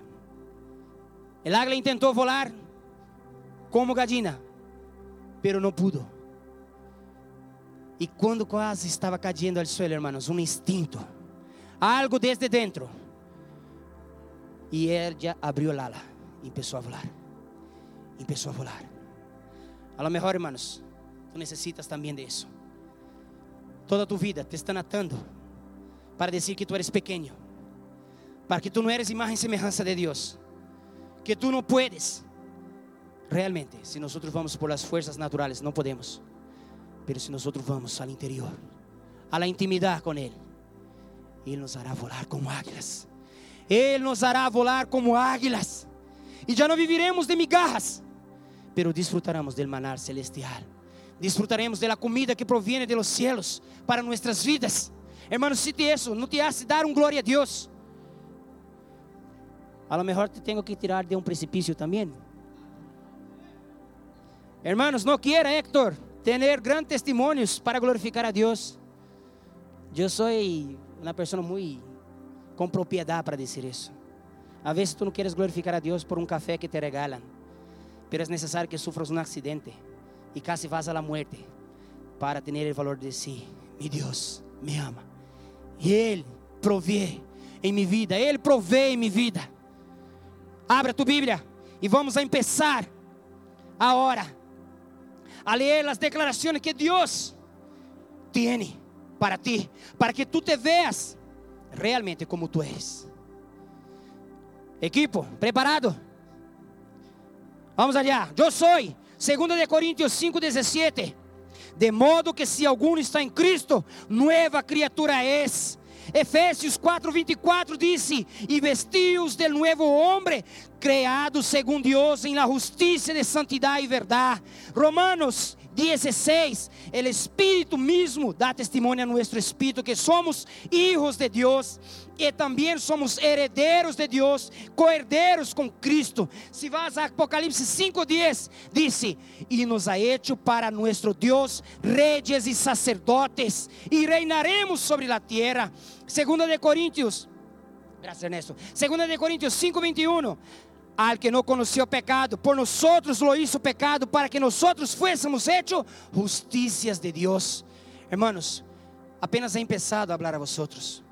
A: El águila intentó volar como gallina, pero no pudo. E quando quase estava caindo ao suelo, hermanos, um instinto, algo desde dentro, e ela abriu a ala e começou a volar. E começou a volar. A lo mejor, hermanos, tu necessitas também de isso. Toda tu vida te estão atando para dizer que tu eres pequeno, para que tu não eres imagem e semelhança de Deus, que tu não puedes. Realmente, se nós vamos por las fuerzas naturales, não podemos. Pero se nós vamos ao interior, a la intimidade com Ele, Ele nos hará volar como águilas. Ele nos hará volar como águilas. E já não viviremos de migajas, pero disfrutaremos del manar celestial. Disfrutaremos de la comida que proviene de los cielos para nuestras vidas. Hermanos, si te eso no te hace dar un gloria a Dios, a lo mejor te tengo que tirar de un precipicio también. Hermanos, no quiera Héctor tener grandes testimonios para glorificar a Dios. Yo soy una persona muy con propiedad para decir eso. A veces tú no quieres glorificar a Dios por un café que te regalan, pero es necesario que sufras un accidente y casi vas a la muerte para tener el valor de sí. Mi Dios me ama y Él provee en mi vida, Él provee en mi vida. Abra tu Bíblia e vamos a empezar agora a ler as declarações que Deus tem para ti, para que tu te veas realmente como tu és. Equipo, preparado? Vamos allá. Eu sou. 2 de Coríntios 5:17. De modo que se algum está em Cristo, nova criatura é. Efésios 4:24 disse: "E vestiu-os del novo homem, criado segundo Deus em la justiça de santidade e verdade." Romanos 16, el Espíritu mismo da testimonio a nuestro espíritu que somos hijos de Dios e também somos herederos de Deus, coherdeiros com Cristo. Se vas a Apocalipse 5:10, disse: "E nos ha hecho para nuestro Deus reyes e sacerdotes, e reinaremos sobre a terra." Segunda de Coríntios, graças Ernesto. Segunda de Coríntios 5:21. Al que não conheceu pecado, por nós lo hizo pecado, para que nós fuésemos hechos justicias de Deus. Hermanos, apenas he empezado a hablar a vosotros.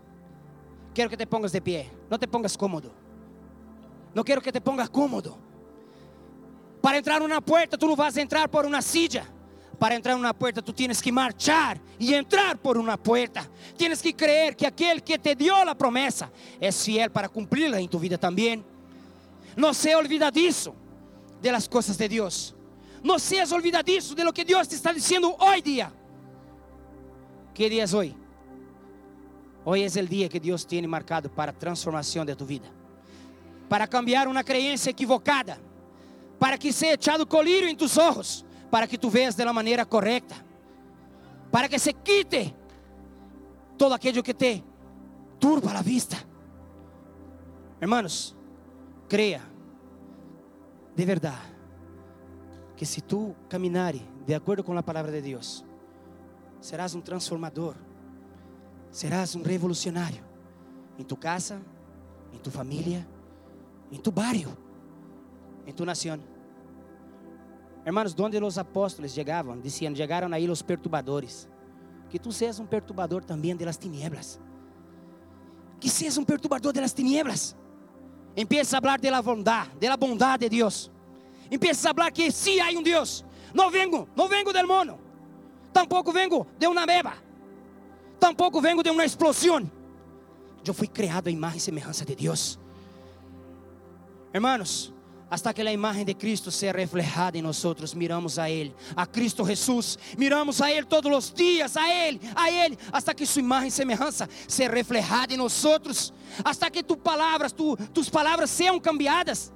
A: Quero que te pongas de pé, não te pongas cómodo. Não quero que te pongas cómodo. Para entrar numa porta, tu não vas entrar por uma silla. Para entrar numa porta, tu tienes que marchar e entrar por uma porta. Tienes que creer que aquele que te deu a promessa é fiel para cumprirla em tu vida também. Não se olvidadizo de las coisas de Deus. Não seas olvidadizo de lo que Deus te está dizendo hoje dia. Que dia é hoje? Hoje é o dia que Deus tem marcado para a transformação de tu vida, para cambiar uma crença equivocada, para que seja echado colírio em tus ojos, para que tu veas de la maneira correta, para que se quite todo aquello que te turba a vista. Hermanos, creia de verdade que se tu caminhar de acordo com a palavra de Deus, serás um transformador serás um revolucionário em tu casa, em tu família, em tu barrio, em tu nação. Hermanos, donde os apóstolos chegavam, diziam: chegaram aí os perturbadores. Que tu seas um perturbador também de las tinieblas. Que seas um perturbador de las tinieblas. Empieza a falar de la bondade, de la bondade de Deus. Empieza a falar que sí, há um Deus. Não vengo, não vengo del mono. Tampouco vengo de uma beba tampouco vengo de uma explosão. Eu fui criado a imagem e semelhança de Deus. Hermanos, hasta que a imagem de Cristo seja reflejada nós, miramos a Ele, a Cristo Jesus, miramos a Ele todos os dias, a Ele, a Ele, hasta que Sua imagem e semelhança seja reflejada em nós, hasta que tu palavras, tu, tus palavras sejam cambiadas.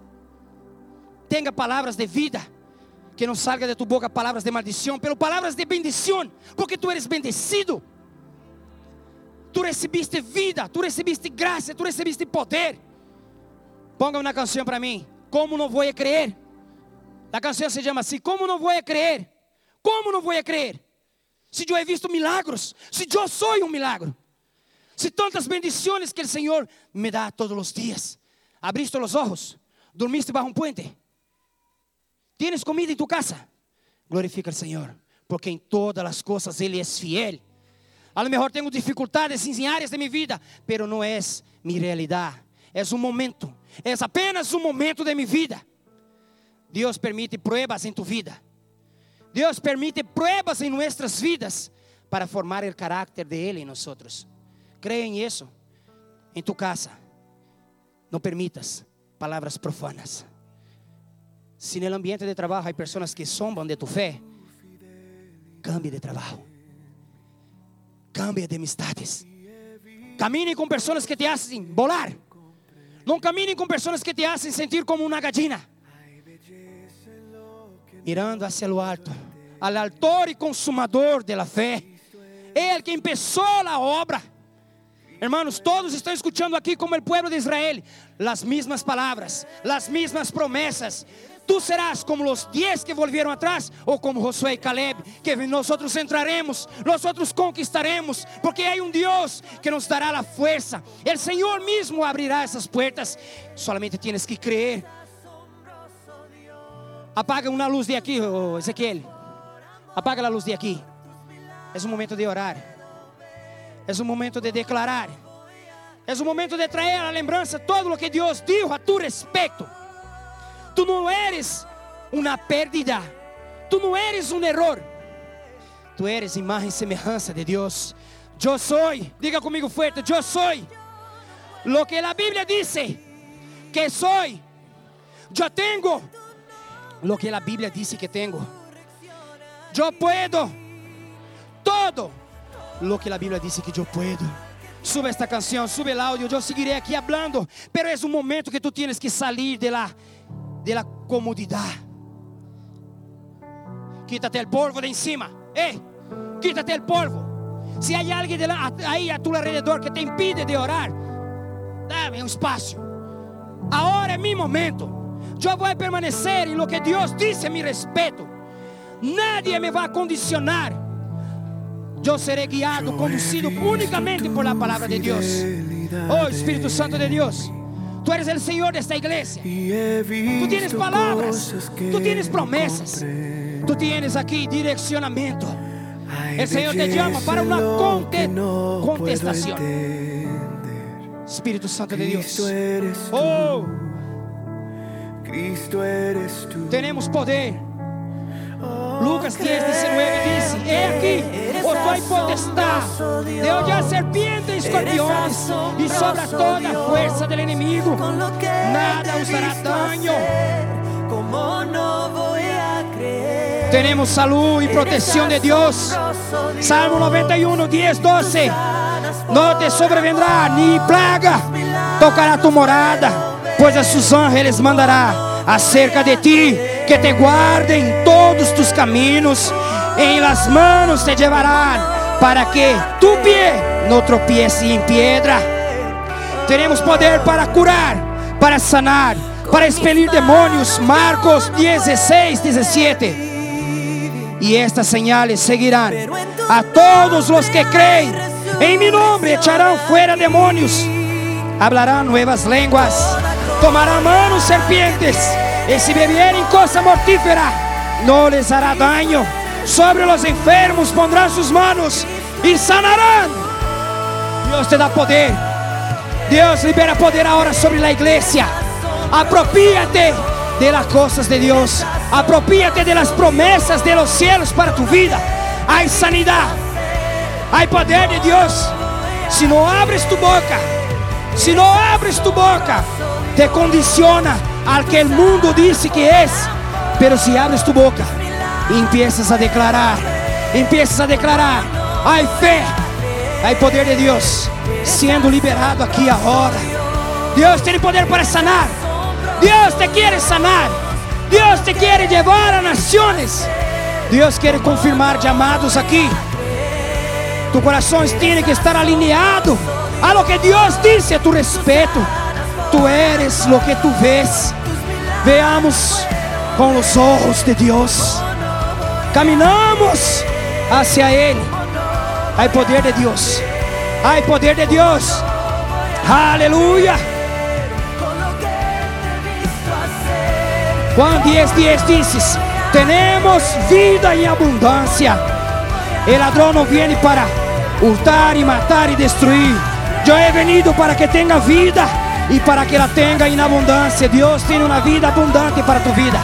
A: Tenha palavras de vida, que não salga de tu boca palavras de maldição, pero palavras de bendição, porque tu eres bendecido. Tu recebiste vida, tu recebiste graça, tu recebiste poder. Ponga uma canção para mim. Como não vou crer? A canção se chama assim: Como não vou crer? Como não vou crer? Se eu he visto milagros, se eu sou um milagro, se tantas bendições que o Senhor me dá todos os dias. Abriste os olhos, dormiste bajo um puente, tienes comida em tu casa. Glorifica o Senhor, porque em todas as coisas Ele é fiel. A lo mejor tenho dificuldades em áreas de minha vida, pero não é minha realidade. É um momento, é apenas um momento de minha vida. Deus permite pruebas em tu vida. Deus permite pruebas em nossas vidas para formar o caráter de Ele em nós. Creia em isso. Em tu casa, não permitas palavras profanas. Se no ambiente de trabalho há pessoas que zombam de tu fé, cambie de trabalho. Cambie de amistades. Camine com pessoas que te hacen volar. Não caminem com pessoas que te hacen sentir como uma gallina. Mirando hacia o alto, al autor e consumador de la fé. Ele que começou a obra. Hermanos, todos estão escutando aqui como o povo de Israel, as mesmas palavras, as mesmas promessas. Tu serás como os diez que volvieron atrás, ou como Josué e Caleb, que nós entraremos, nós conquistaremos, porque há um Deus que nos dará a força. O Senhor mesmo abrirá essas portas. Solamente tienes que creer. Apaga uma luz de aqui, oh Ezequiel. Apaga a luz de aqui. Um momento de orar. É um momento de declarar. É um momento de trazer a lembrança todo o que Deus disse a tu respeito. Tu não eres uma pérdida. Tu não eres um erro. Tu eres imagem e semelhança de Deus. Eu sou, diga comigo forte, eu sou. Lo que a Bíblia diz que sou. Eu tenho lo que a Bíblia diz que tenho. Eu puedo todo lo que a Bíblia diz que eu puedo. Sube esta canção, sube o áudio, eu seguirei aqui falando, pero é um momento que tu tienes que salir de lá de la comodidad. Quítate el polvo de encima. Eh, quítate el polvo. Si hay alguien de la, ahí a tu alrededor que te impide de orar, dame un espacio. Ahora es mi momento. Yo voy a permanecer en lo que Dios dice mi respeto. Nadie me va a condicionar. Yo seré guiado, conducido únicamente por la palabra de Dios. Oh Espíritu Santo de Dios. Tú eres el Señor de esta iglesia. Tú tienes palabras, tú tienes promesas, tú tienes aquí direccionamiento. El Señor te llama para una contestación. Espíritu Santo de Dios. Oh, Cristo eres tú. Tenemos poder. Lucas 10, 19 dice, he aquí, os doy potestad de hollar serpientes y escorpiones y sobre toda fuerza del enemigo. Nada os hará daño. Tenemos salud y protección de Dios. Salmo 91, 10, 12. No te sobrevendrá ni plaga tocará tu morada, pues a sus ángeles mandará acerca de ti que te guarde em todos tus caminos, em las manos te llevarán, para que tu pie no tropiece em piedra. Teremos poder para curar, para sanar, para expelir demônios. Marcos 16, 17. E estas señales seguirán a todos los que creen. En mi nombre echarán fuera demonios, hablarán nuevas lenguas, tomarán manos serpientes e se beberem coisa mortífera, não les hará daño. Sobre os enfermos pondrán sus manos e sanarán. Deus te dá poder. Deus libera poder agora sobre a igreja. Apropíate de las cosas de Deus. Apropíate de las promessas de los cielos para tu vida. Há sanidade. Há poder de Deus. Se não abres tu boca, se não abres tu boca, te condiciona al que el mundo dice que es. Pero si abres tu boca y empiezas a declarar, empiezas a declarar, hay fe, hay poder de Dios siendo liberado aquí ahora. Dios tiene poder para sanar. Dios te quiere sanar. Dios te quiere llevar a naciones. Dios quiere confirmar llamados aquí. Tu corazón tiene que estar alineado a lo que Dios dice a tu respeto. Tú eres lo que tú ves. Veamos con los ojos de Dios. Caminamos hacia Él. Hay poder de Dios. Hay poder de Dios. Aleluya. Juan 10, 10 dices, tenemos vida en abundancia. El ladrón no viene para hurtar y matar y destruir. Yo he venido para que tenga vida y para que la tenga en abundancia. Dios tiene una vida abundante para tu vida.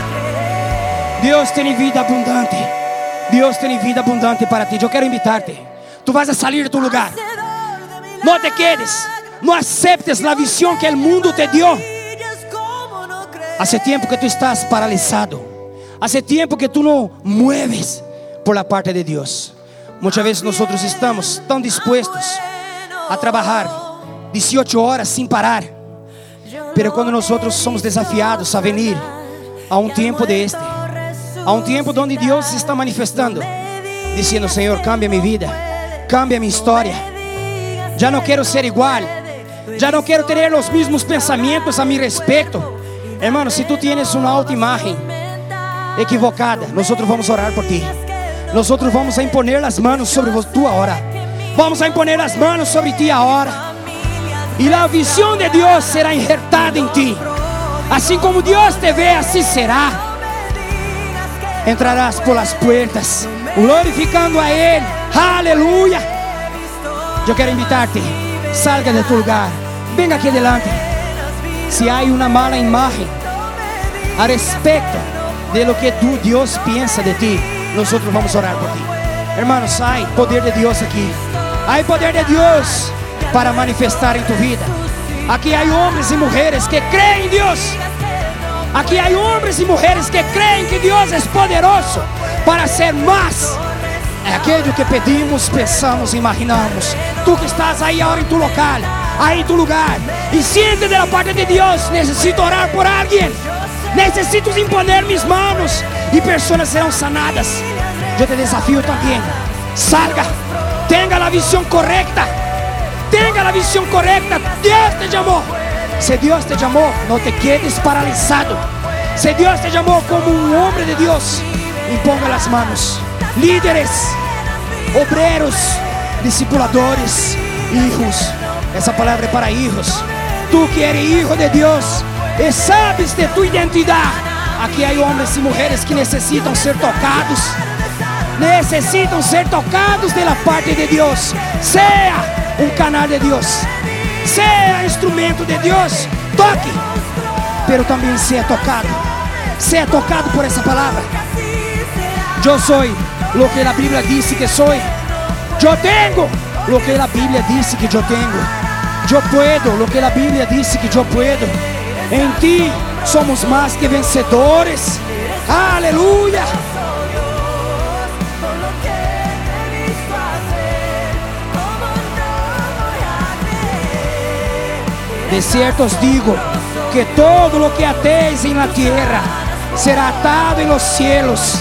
A: Dios tiene vida abundante. Dios tiene vida abundante para ti. Yo quiero invitarte. Tú vas a salir de tu lugar. No te quedes. No aceptes la visión que el mundo te dio. Hace tiempo que tú estás paralizado. Hace tiempo que tú no mueves por la parte de Dios. Muchas veces nosotros estamos tan dispuestos a trabajar 18 horas sin parar. Pero cuando nosotros somos desafiados a venir a un tiempo de este, a un tiempo donde Dios se está manifestando, diciendo, Señor, cambia mi vida, cambia mi historia. Ya no quiero ser igual, ya no quiero tener los mismos pensamientos a mi respecto. Hermano, si tú tienes una autoimagen equivocada, nosotros vamos a orar por ti. Nosotros vamos a imponer las manos sobre vos tú ahora. Vamos a imponer las manos sobre ti ahora. Y la visión de Dios será injertada en ti. Así como Dios te ve, así será. Entrarás por las puertas, glorificando a Él. Aleluya. Yo quiero invitarte, salga de tu lugar, venga aquí adelante. Si hay una mala imagen a respecto de lo que tú, Dios piensa de ti, nosotros vamos a orar por ti. Hermanos, hay poder de Dios aquí. Hay poder de Dios para manifestar en tu vida. Aquí hay hombres y mujeres que creen en Dios. Aquí hay hombres y mujeres que creen que Dios es poderoso para hacer más. É aquello que pedimos, pensamos, imaginamos. Tú que estás ahí ahora en tu local, ahí en tu lugar, y siente de la parte de Dios, necesito orar por alguien. Necesito imponer mis manos y personas serán sanadas. Yo te desafío también. Salga, tenga la visión correcta. Tenga la visión correcta. Dios te llamó. Si Dios te llamó, no te quedes paralizado. Si Dios te llamó como un hombre de Dios, imponga las manos. Líderes, obreros, discipuladores, hijos. Essa palavra é para hijos. Tu que eres hijo de Deus e sabes de tu identidade. Aqui há homens e mulheres que necessitam ser tocados. Necessitam ser tocados pela parte de Deus. Seja um canal de Deus. Seja instrumento de Deus. Toque. Pero também seja tocado. Seja tocado por essa palavra. Eu sou lo que a Bíblia disse que sou. Eu tenho lo que a Bíblia disse que eu tenho. Eu puedo lo que a Bíblia disse que eu puedo. Em ti somos mais que vencedores. Aleluia. De cierto os digo que todo lo que atéis en la tierra será atado en los cielos.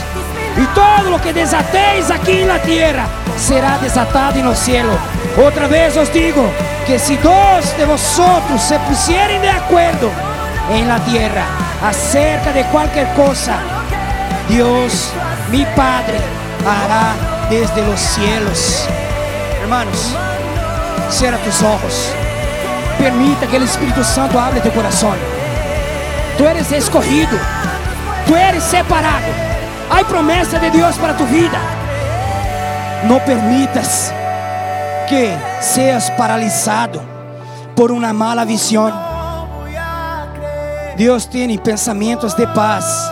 A: Y todo lo que desatéis aquí en la tierra será desatado en los cielos. Otra vez os digo que si dos de vosotros se pusieren de acuerdo en la tierra acerca de cualquier cosa, Dios, mi Padre, hará desde los cielos. Hermanos, cierra tus ojos. Permita que el Espíritu Santo hable tu corazón. Tú eres escogido. Tú eres separado. Hay promesa de Dios para tu vida. No permitas que seas paralisado por una mala visión. Dios tiene pensamientos de paz.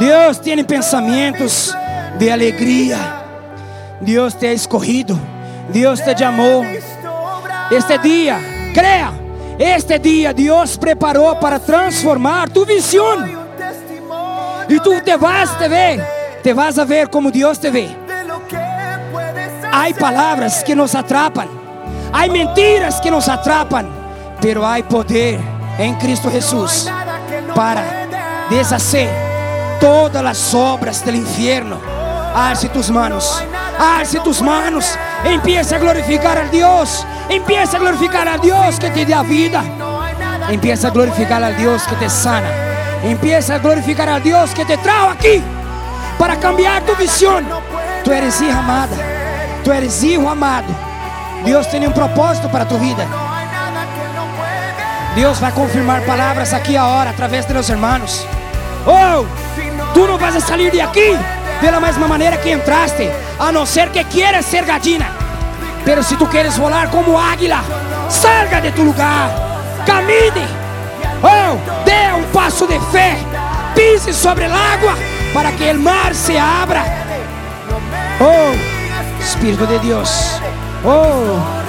A: Dios tiene pensamientos de alegría. Dios te ha escogido. Dios te llamó. Este día, crea, Este dia Deus preparou para transformar tu visão. E tu te vas a ver, te vas a ver como Deus te vê. Há palavras que nos atrapam, há mentiras que nos atrapam, pero há poder em Cristo
B: no
A: para deshacer todas as obras do inferno. Alce tus manos, alce tus manos, empieza a glorificar a Deus, empieza a glorificar a Deus que te dá vida. Empieza a glorificar a Deus que te sana. Empieza a glorificar a Deus que te trajo aqui para cambiar tu visão. Tu eres hija amada. Tu eres hijo amado. Tem um propósito para tu vida. Deus vai confirmar palavras aqui agora através de los hermanos. Oh, tu não vas a sair de aqui da mesma maneira que entraste, a não ser que quieras ser gallina. Pero se tu quieres volar como águila, salga de tu lugar, camine. Oh, dê um passo de fé, pise sobre a água para que o mar se abra. Oh, Espírito de Deus. Oh,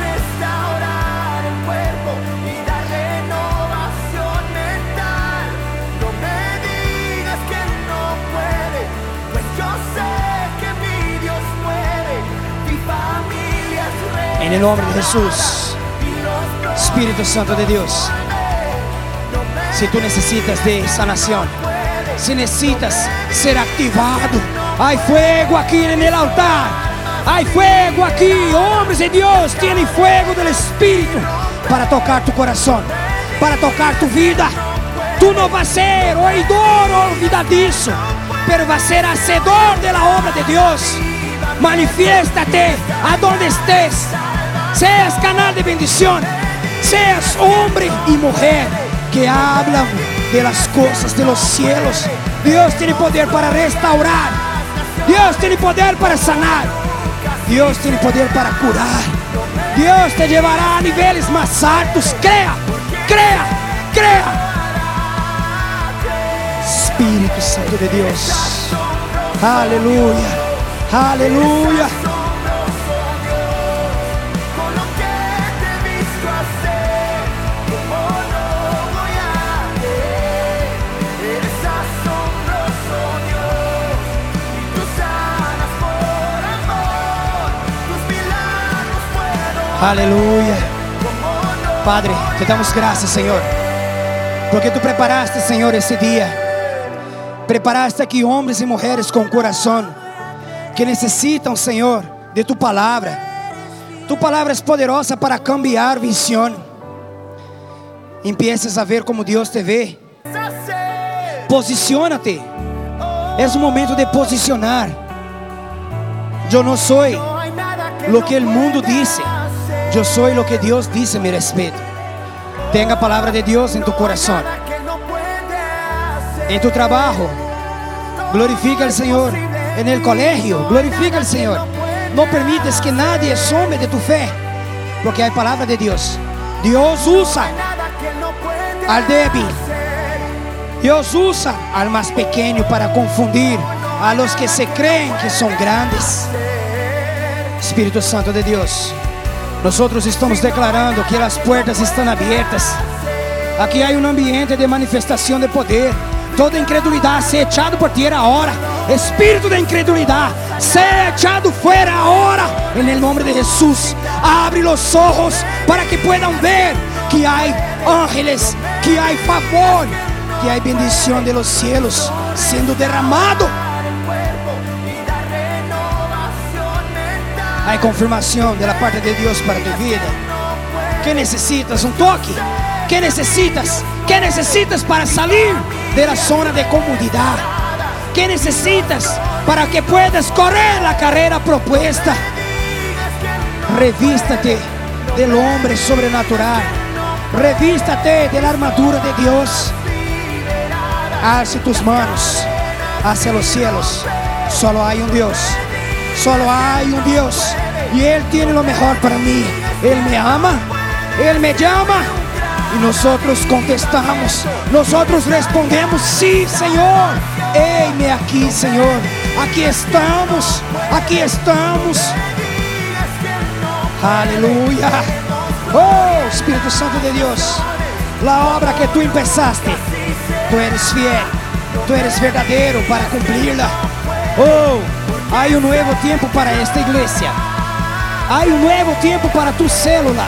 B: es rey
A: em nome de Jesus,
B: y los
A: Espírito Santo de Deus. Se tu necessitas de sanação, se necessitas ser activado, há fuego aqui no altar. Há fuego aqui, homens de Deus têm fuego do Espírito para tocar tu coração, para tocar tu vida. Tu não vas ser oidor ou olvidadiço, pero vas ser hacedor de la obra de Deus. Manifiéstate a donde estés. Seas canal de bendición. Seas hombre y mujer que hablan de las cosas de los cielos. Dios tiene poder para restaurar. Dios tiene poder para sanar. Dios tiene poder para curar. Dios te llevará a niveles más altos. Crea, crea, crea. Espíritu Santo de Dios. Aleluya, aleluya.
B: No
A: Padre, te damos gracias, Senhor, porque tu preparaste, Senhor, esse dia. Preparaste aqui homens e mulheres com coração que necessitam, Senhor, de tu palavra. Tu palavra é poderosa para cambiar visão. Empieces a ver como Deus te vê. Posiciona-te. É o momento de posicionar. Eu não sou
B: nada que
A: el mundo
B: puedas
A: dice.
B: hacer.
A: Eu sou lo que Deus diz a mi respeito. Tenha a palavra de Deus em tu coração.
B: Nada que no puedas hacer.
A: em tu trabalho. Glorifica al Senhor. En el colegio, glorifica al Senhor. Não permites que nadie some de tu fé, porque há palavra de Deus. Deus usa
B: Nada que no puedas
A: al débil.
B: hacer.
A: Deus usa al mais pequeno para confundir a los que se creem que são grandes. Espírito Santo de Deus, nós estamos declarando que as portas estão abertas. Aqui há um ambiente de manifestação de poder. Toda incredulidade se echado por tierra ahora. Espírito de incredulidade, se echado fuera ahora. En el nombre de Jesús, abre los ojos para que puedan ver que hay ángeles, que hay favor, que hay bendición de los cielos siendo derramado. Hay confirmación de la parte de Dios para tu vida. ¿Qué necesitas? Un toque. ¿Qué necesitas? ¿Qué necesitas para salir de la zona de comodidad? ¿Qué necesitas para que puedas correr la carrera propuesta? Revístate del hombre sobrenatural. Revístate de la armadura de Dios. Alce tus manos hacia los cielos. Solo hay un Dios. Solo hay un Dios. Y Él tiene lo mejor para mí. Él me ama. Él me llama. Y nosotros contestamos. Nosotros respondemos, sí, Señor. Eime aquí, Señor. Aquí estamos. Aquí estamos. Aleluya. Oh, Espíritu Santo de Dios. La obra que tú empezaste, tú eres fiel, tú eres verdadero para cumplirla. Oh, hay un nuevo tiempo para esta iglesia. Hay un nuevo tiempo para tu célula.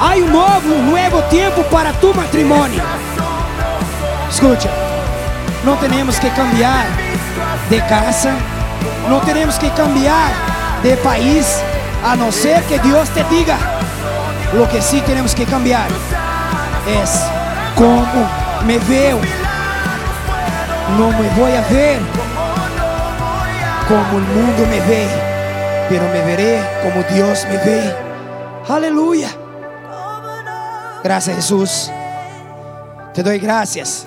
A: Hay un nuevo, un nuevo tiempo para tu matrimonio. Escucha, no tenemos que cambiar de casa, no tenemos que cambiar de país, a no ser que Dios te diga. Lo que sí tenemos que cambiar es cómo me veo. No me voy a ver como el mundo me ve, pero me veré como Dios me ve. Aleluya. Gracias Jesús. Te doy gracias.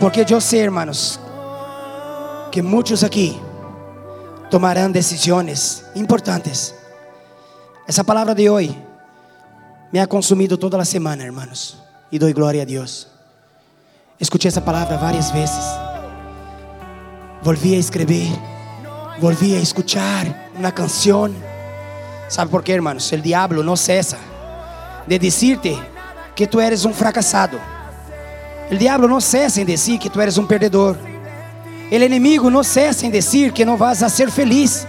A: Porque yo sé, hermanos, que muchos aquí tomarán decisiones importantes. Esa palabra de hoy me ha consumido toda la semana, hermanos, y doy gloria a Dios. Escuché esa palabra varias veces. Volví a escribir, volví a escuchar una canción. ¿Sabe por qué, hermanos? El diablo no cesa de decirte que tú eres un fracasado. El diablo no cesa en decir que tú eres un perdedor. El enemigo no cesa en decir que no vas a ser feliz.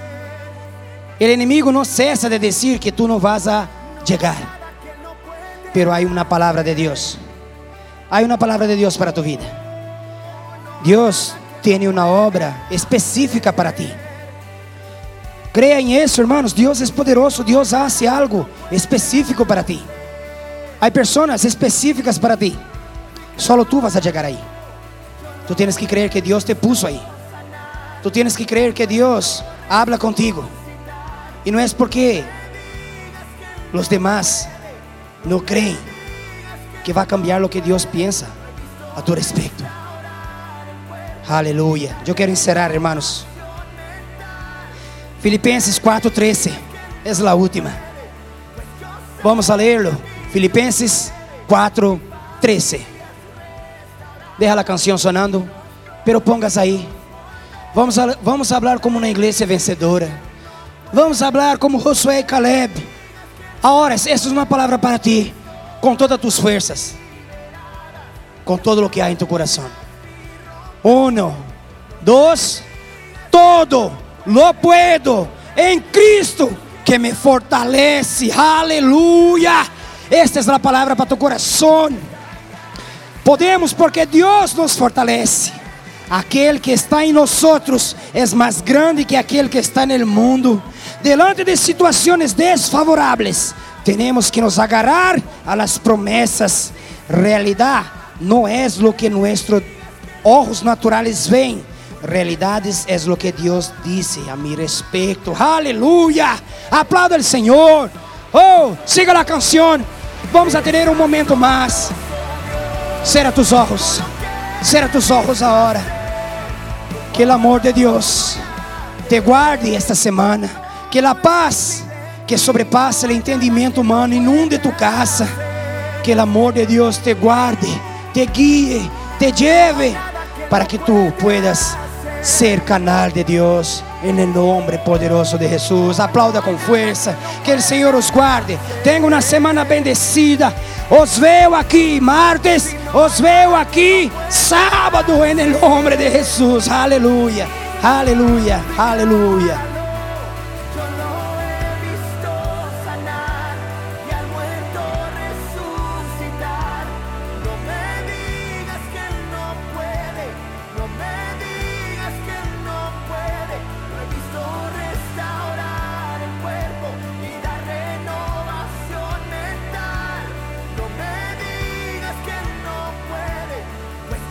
A: El enemigo no cesa de decir que tú no vas a llegar. Pero hay una palabra de Dios. Hay una palabra de Dios para tu vida. Dios tiene una obra específica para ti. Crea en eso, hermanos. Dios es poderoso. Dios hace algo específico para ti. Hay personas específicas para ti. Solo tú vas a llegar ahí. Tú tienes que creer que Dios te puso ahí. Tú tienes que creer que Dios habla contigo. Y no es porque los demás no creen que va a cambiar lo que Dios piensa a tu respecto. Aleluya. Yo quiero encerrar, hermanos. Filipenses 4:13 es la última. Vamos a leerlo. Filipenses 4:13. Deja la canción sonando, pero pongas ahí. Vamos a, vamos a hablar como una iglesia vencedora. Vamos a hablar como Josué y Caleb. Ahora, essa é uma palavra para ti, com todas tus fuerzas, com todo lo que há em tu coração. Uno, dos, todo lo puedo em Cristo que me fortalece. Aleluia. Esta é a palavra para tu coração. Podemos porque Deus nos fortalece. Aquele que está em nós é mais grande que aquele que está no mundo. Delante de situações desfavoráveis, temos que nos agarrar a las promessas. Realidade não é o que nossos ojos naturales ven. Realidades é o que Deus disse a mi respeito. Aleluia! Aplauda o Senhor. Oh, siga a canção. Vamos a ter um momento mais. Cierra tus ojos. Cierra tus ojos ahora. Que el amor de Dios te guarde esta semana. Que la paz que sobrepassa o entendimento humano inunde tu casa. Que el amor de Dios te guarde, te guíe, te lleve para que tú puedas ser canal de Deus em nome poderoso de Jesus. Aplauda com força. Que o Senhor os guarde. Tenha uma semana bendecida. Os veo aqui martes. Os veo aqui sábado em nome de Jesus. Aleluia. Aleluia. Aleluia.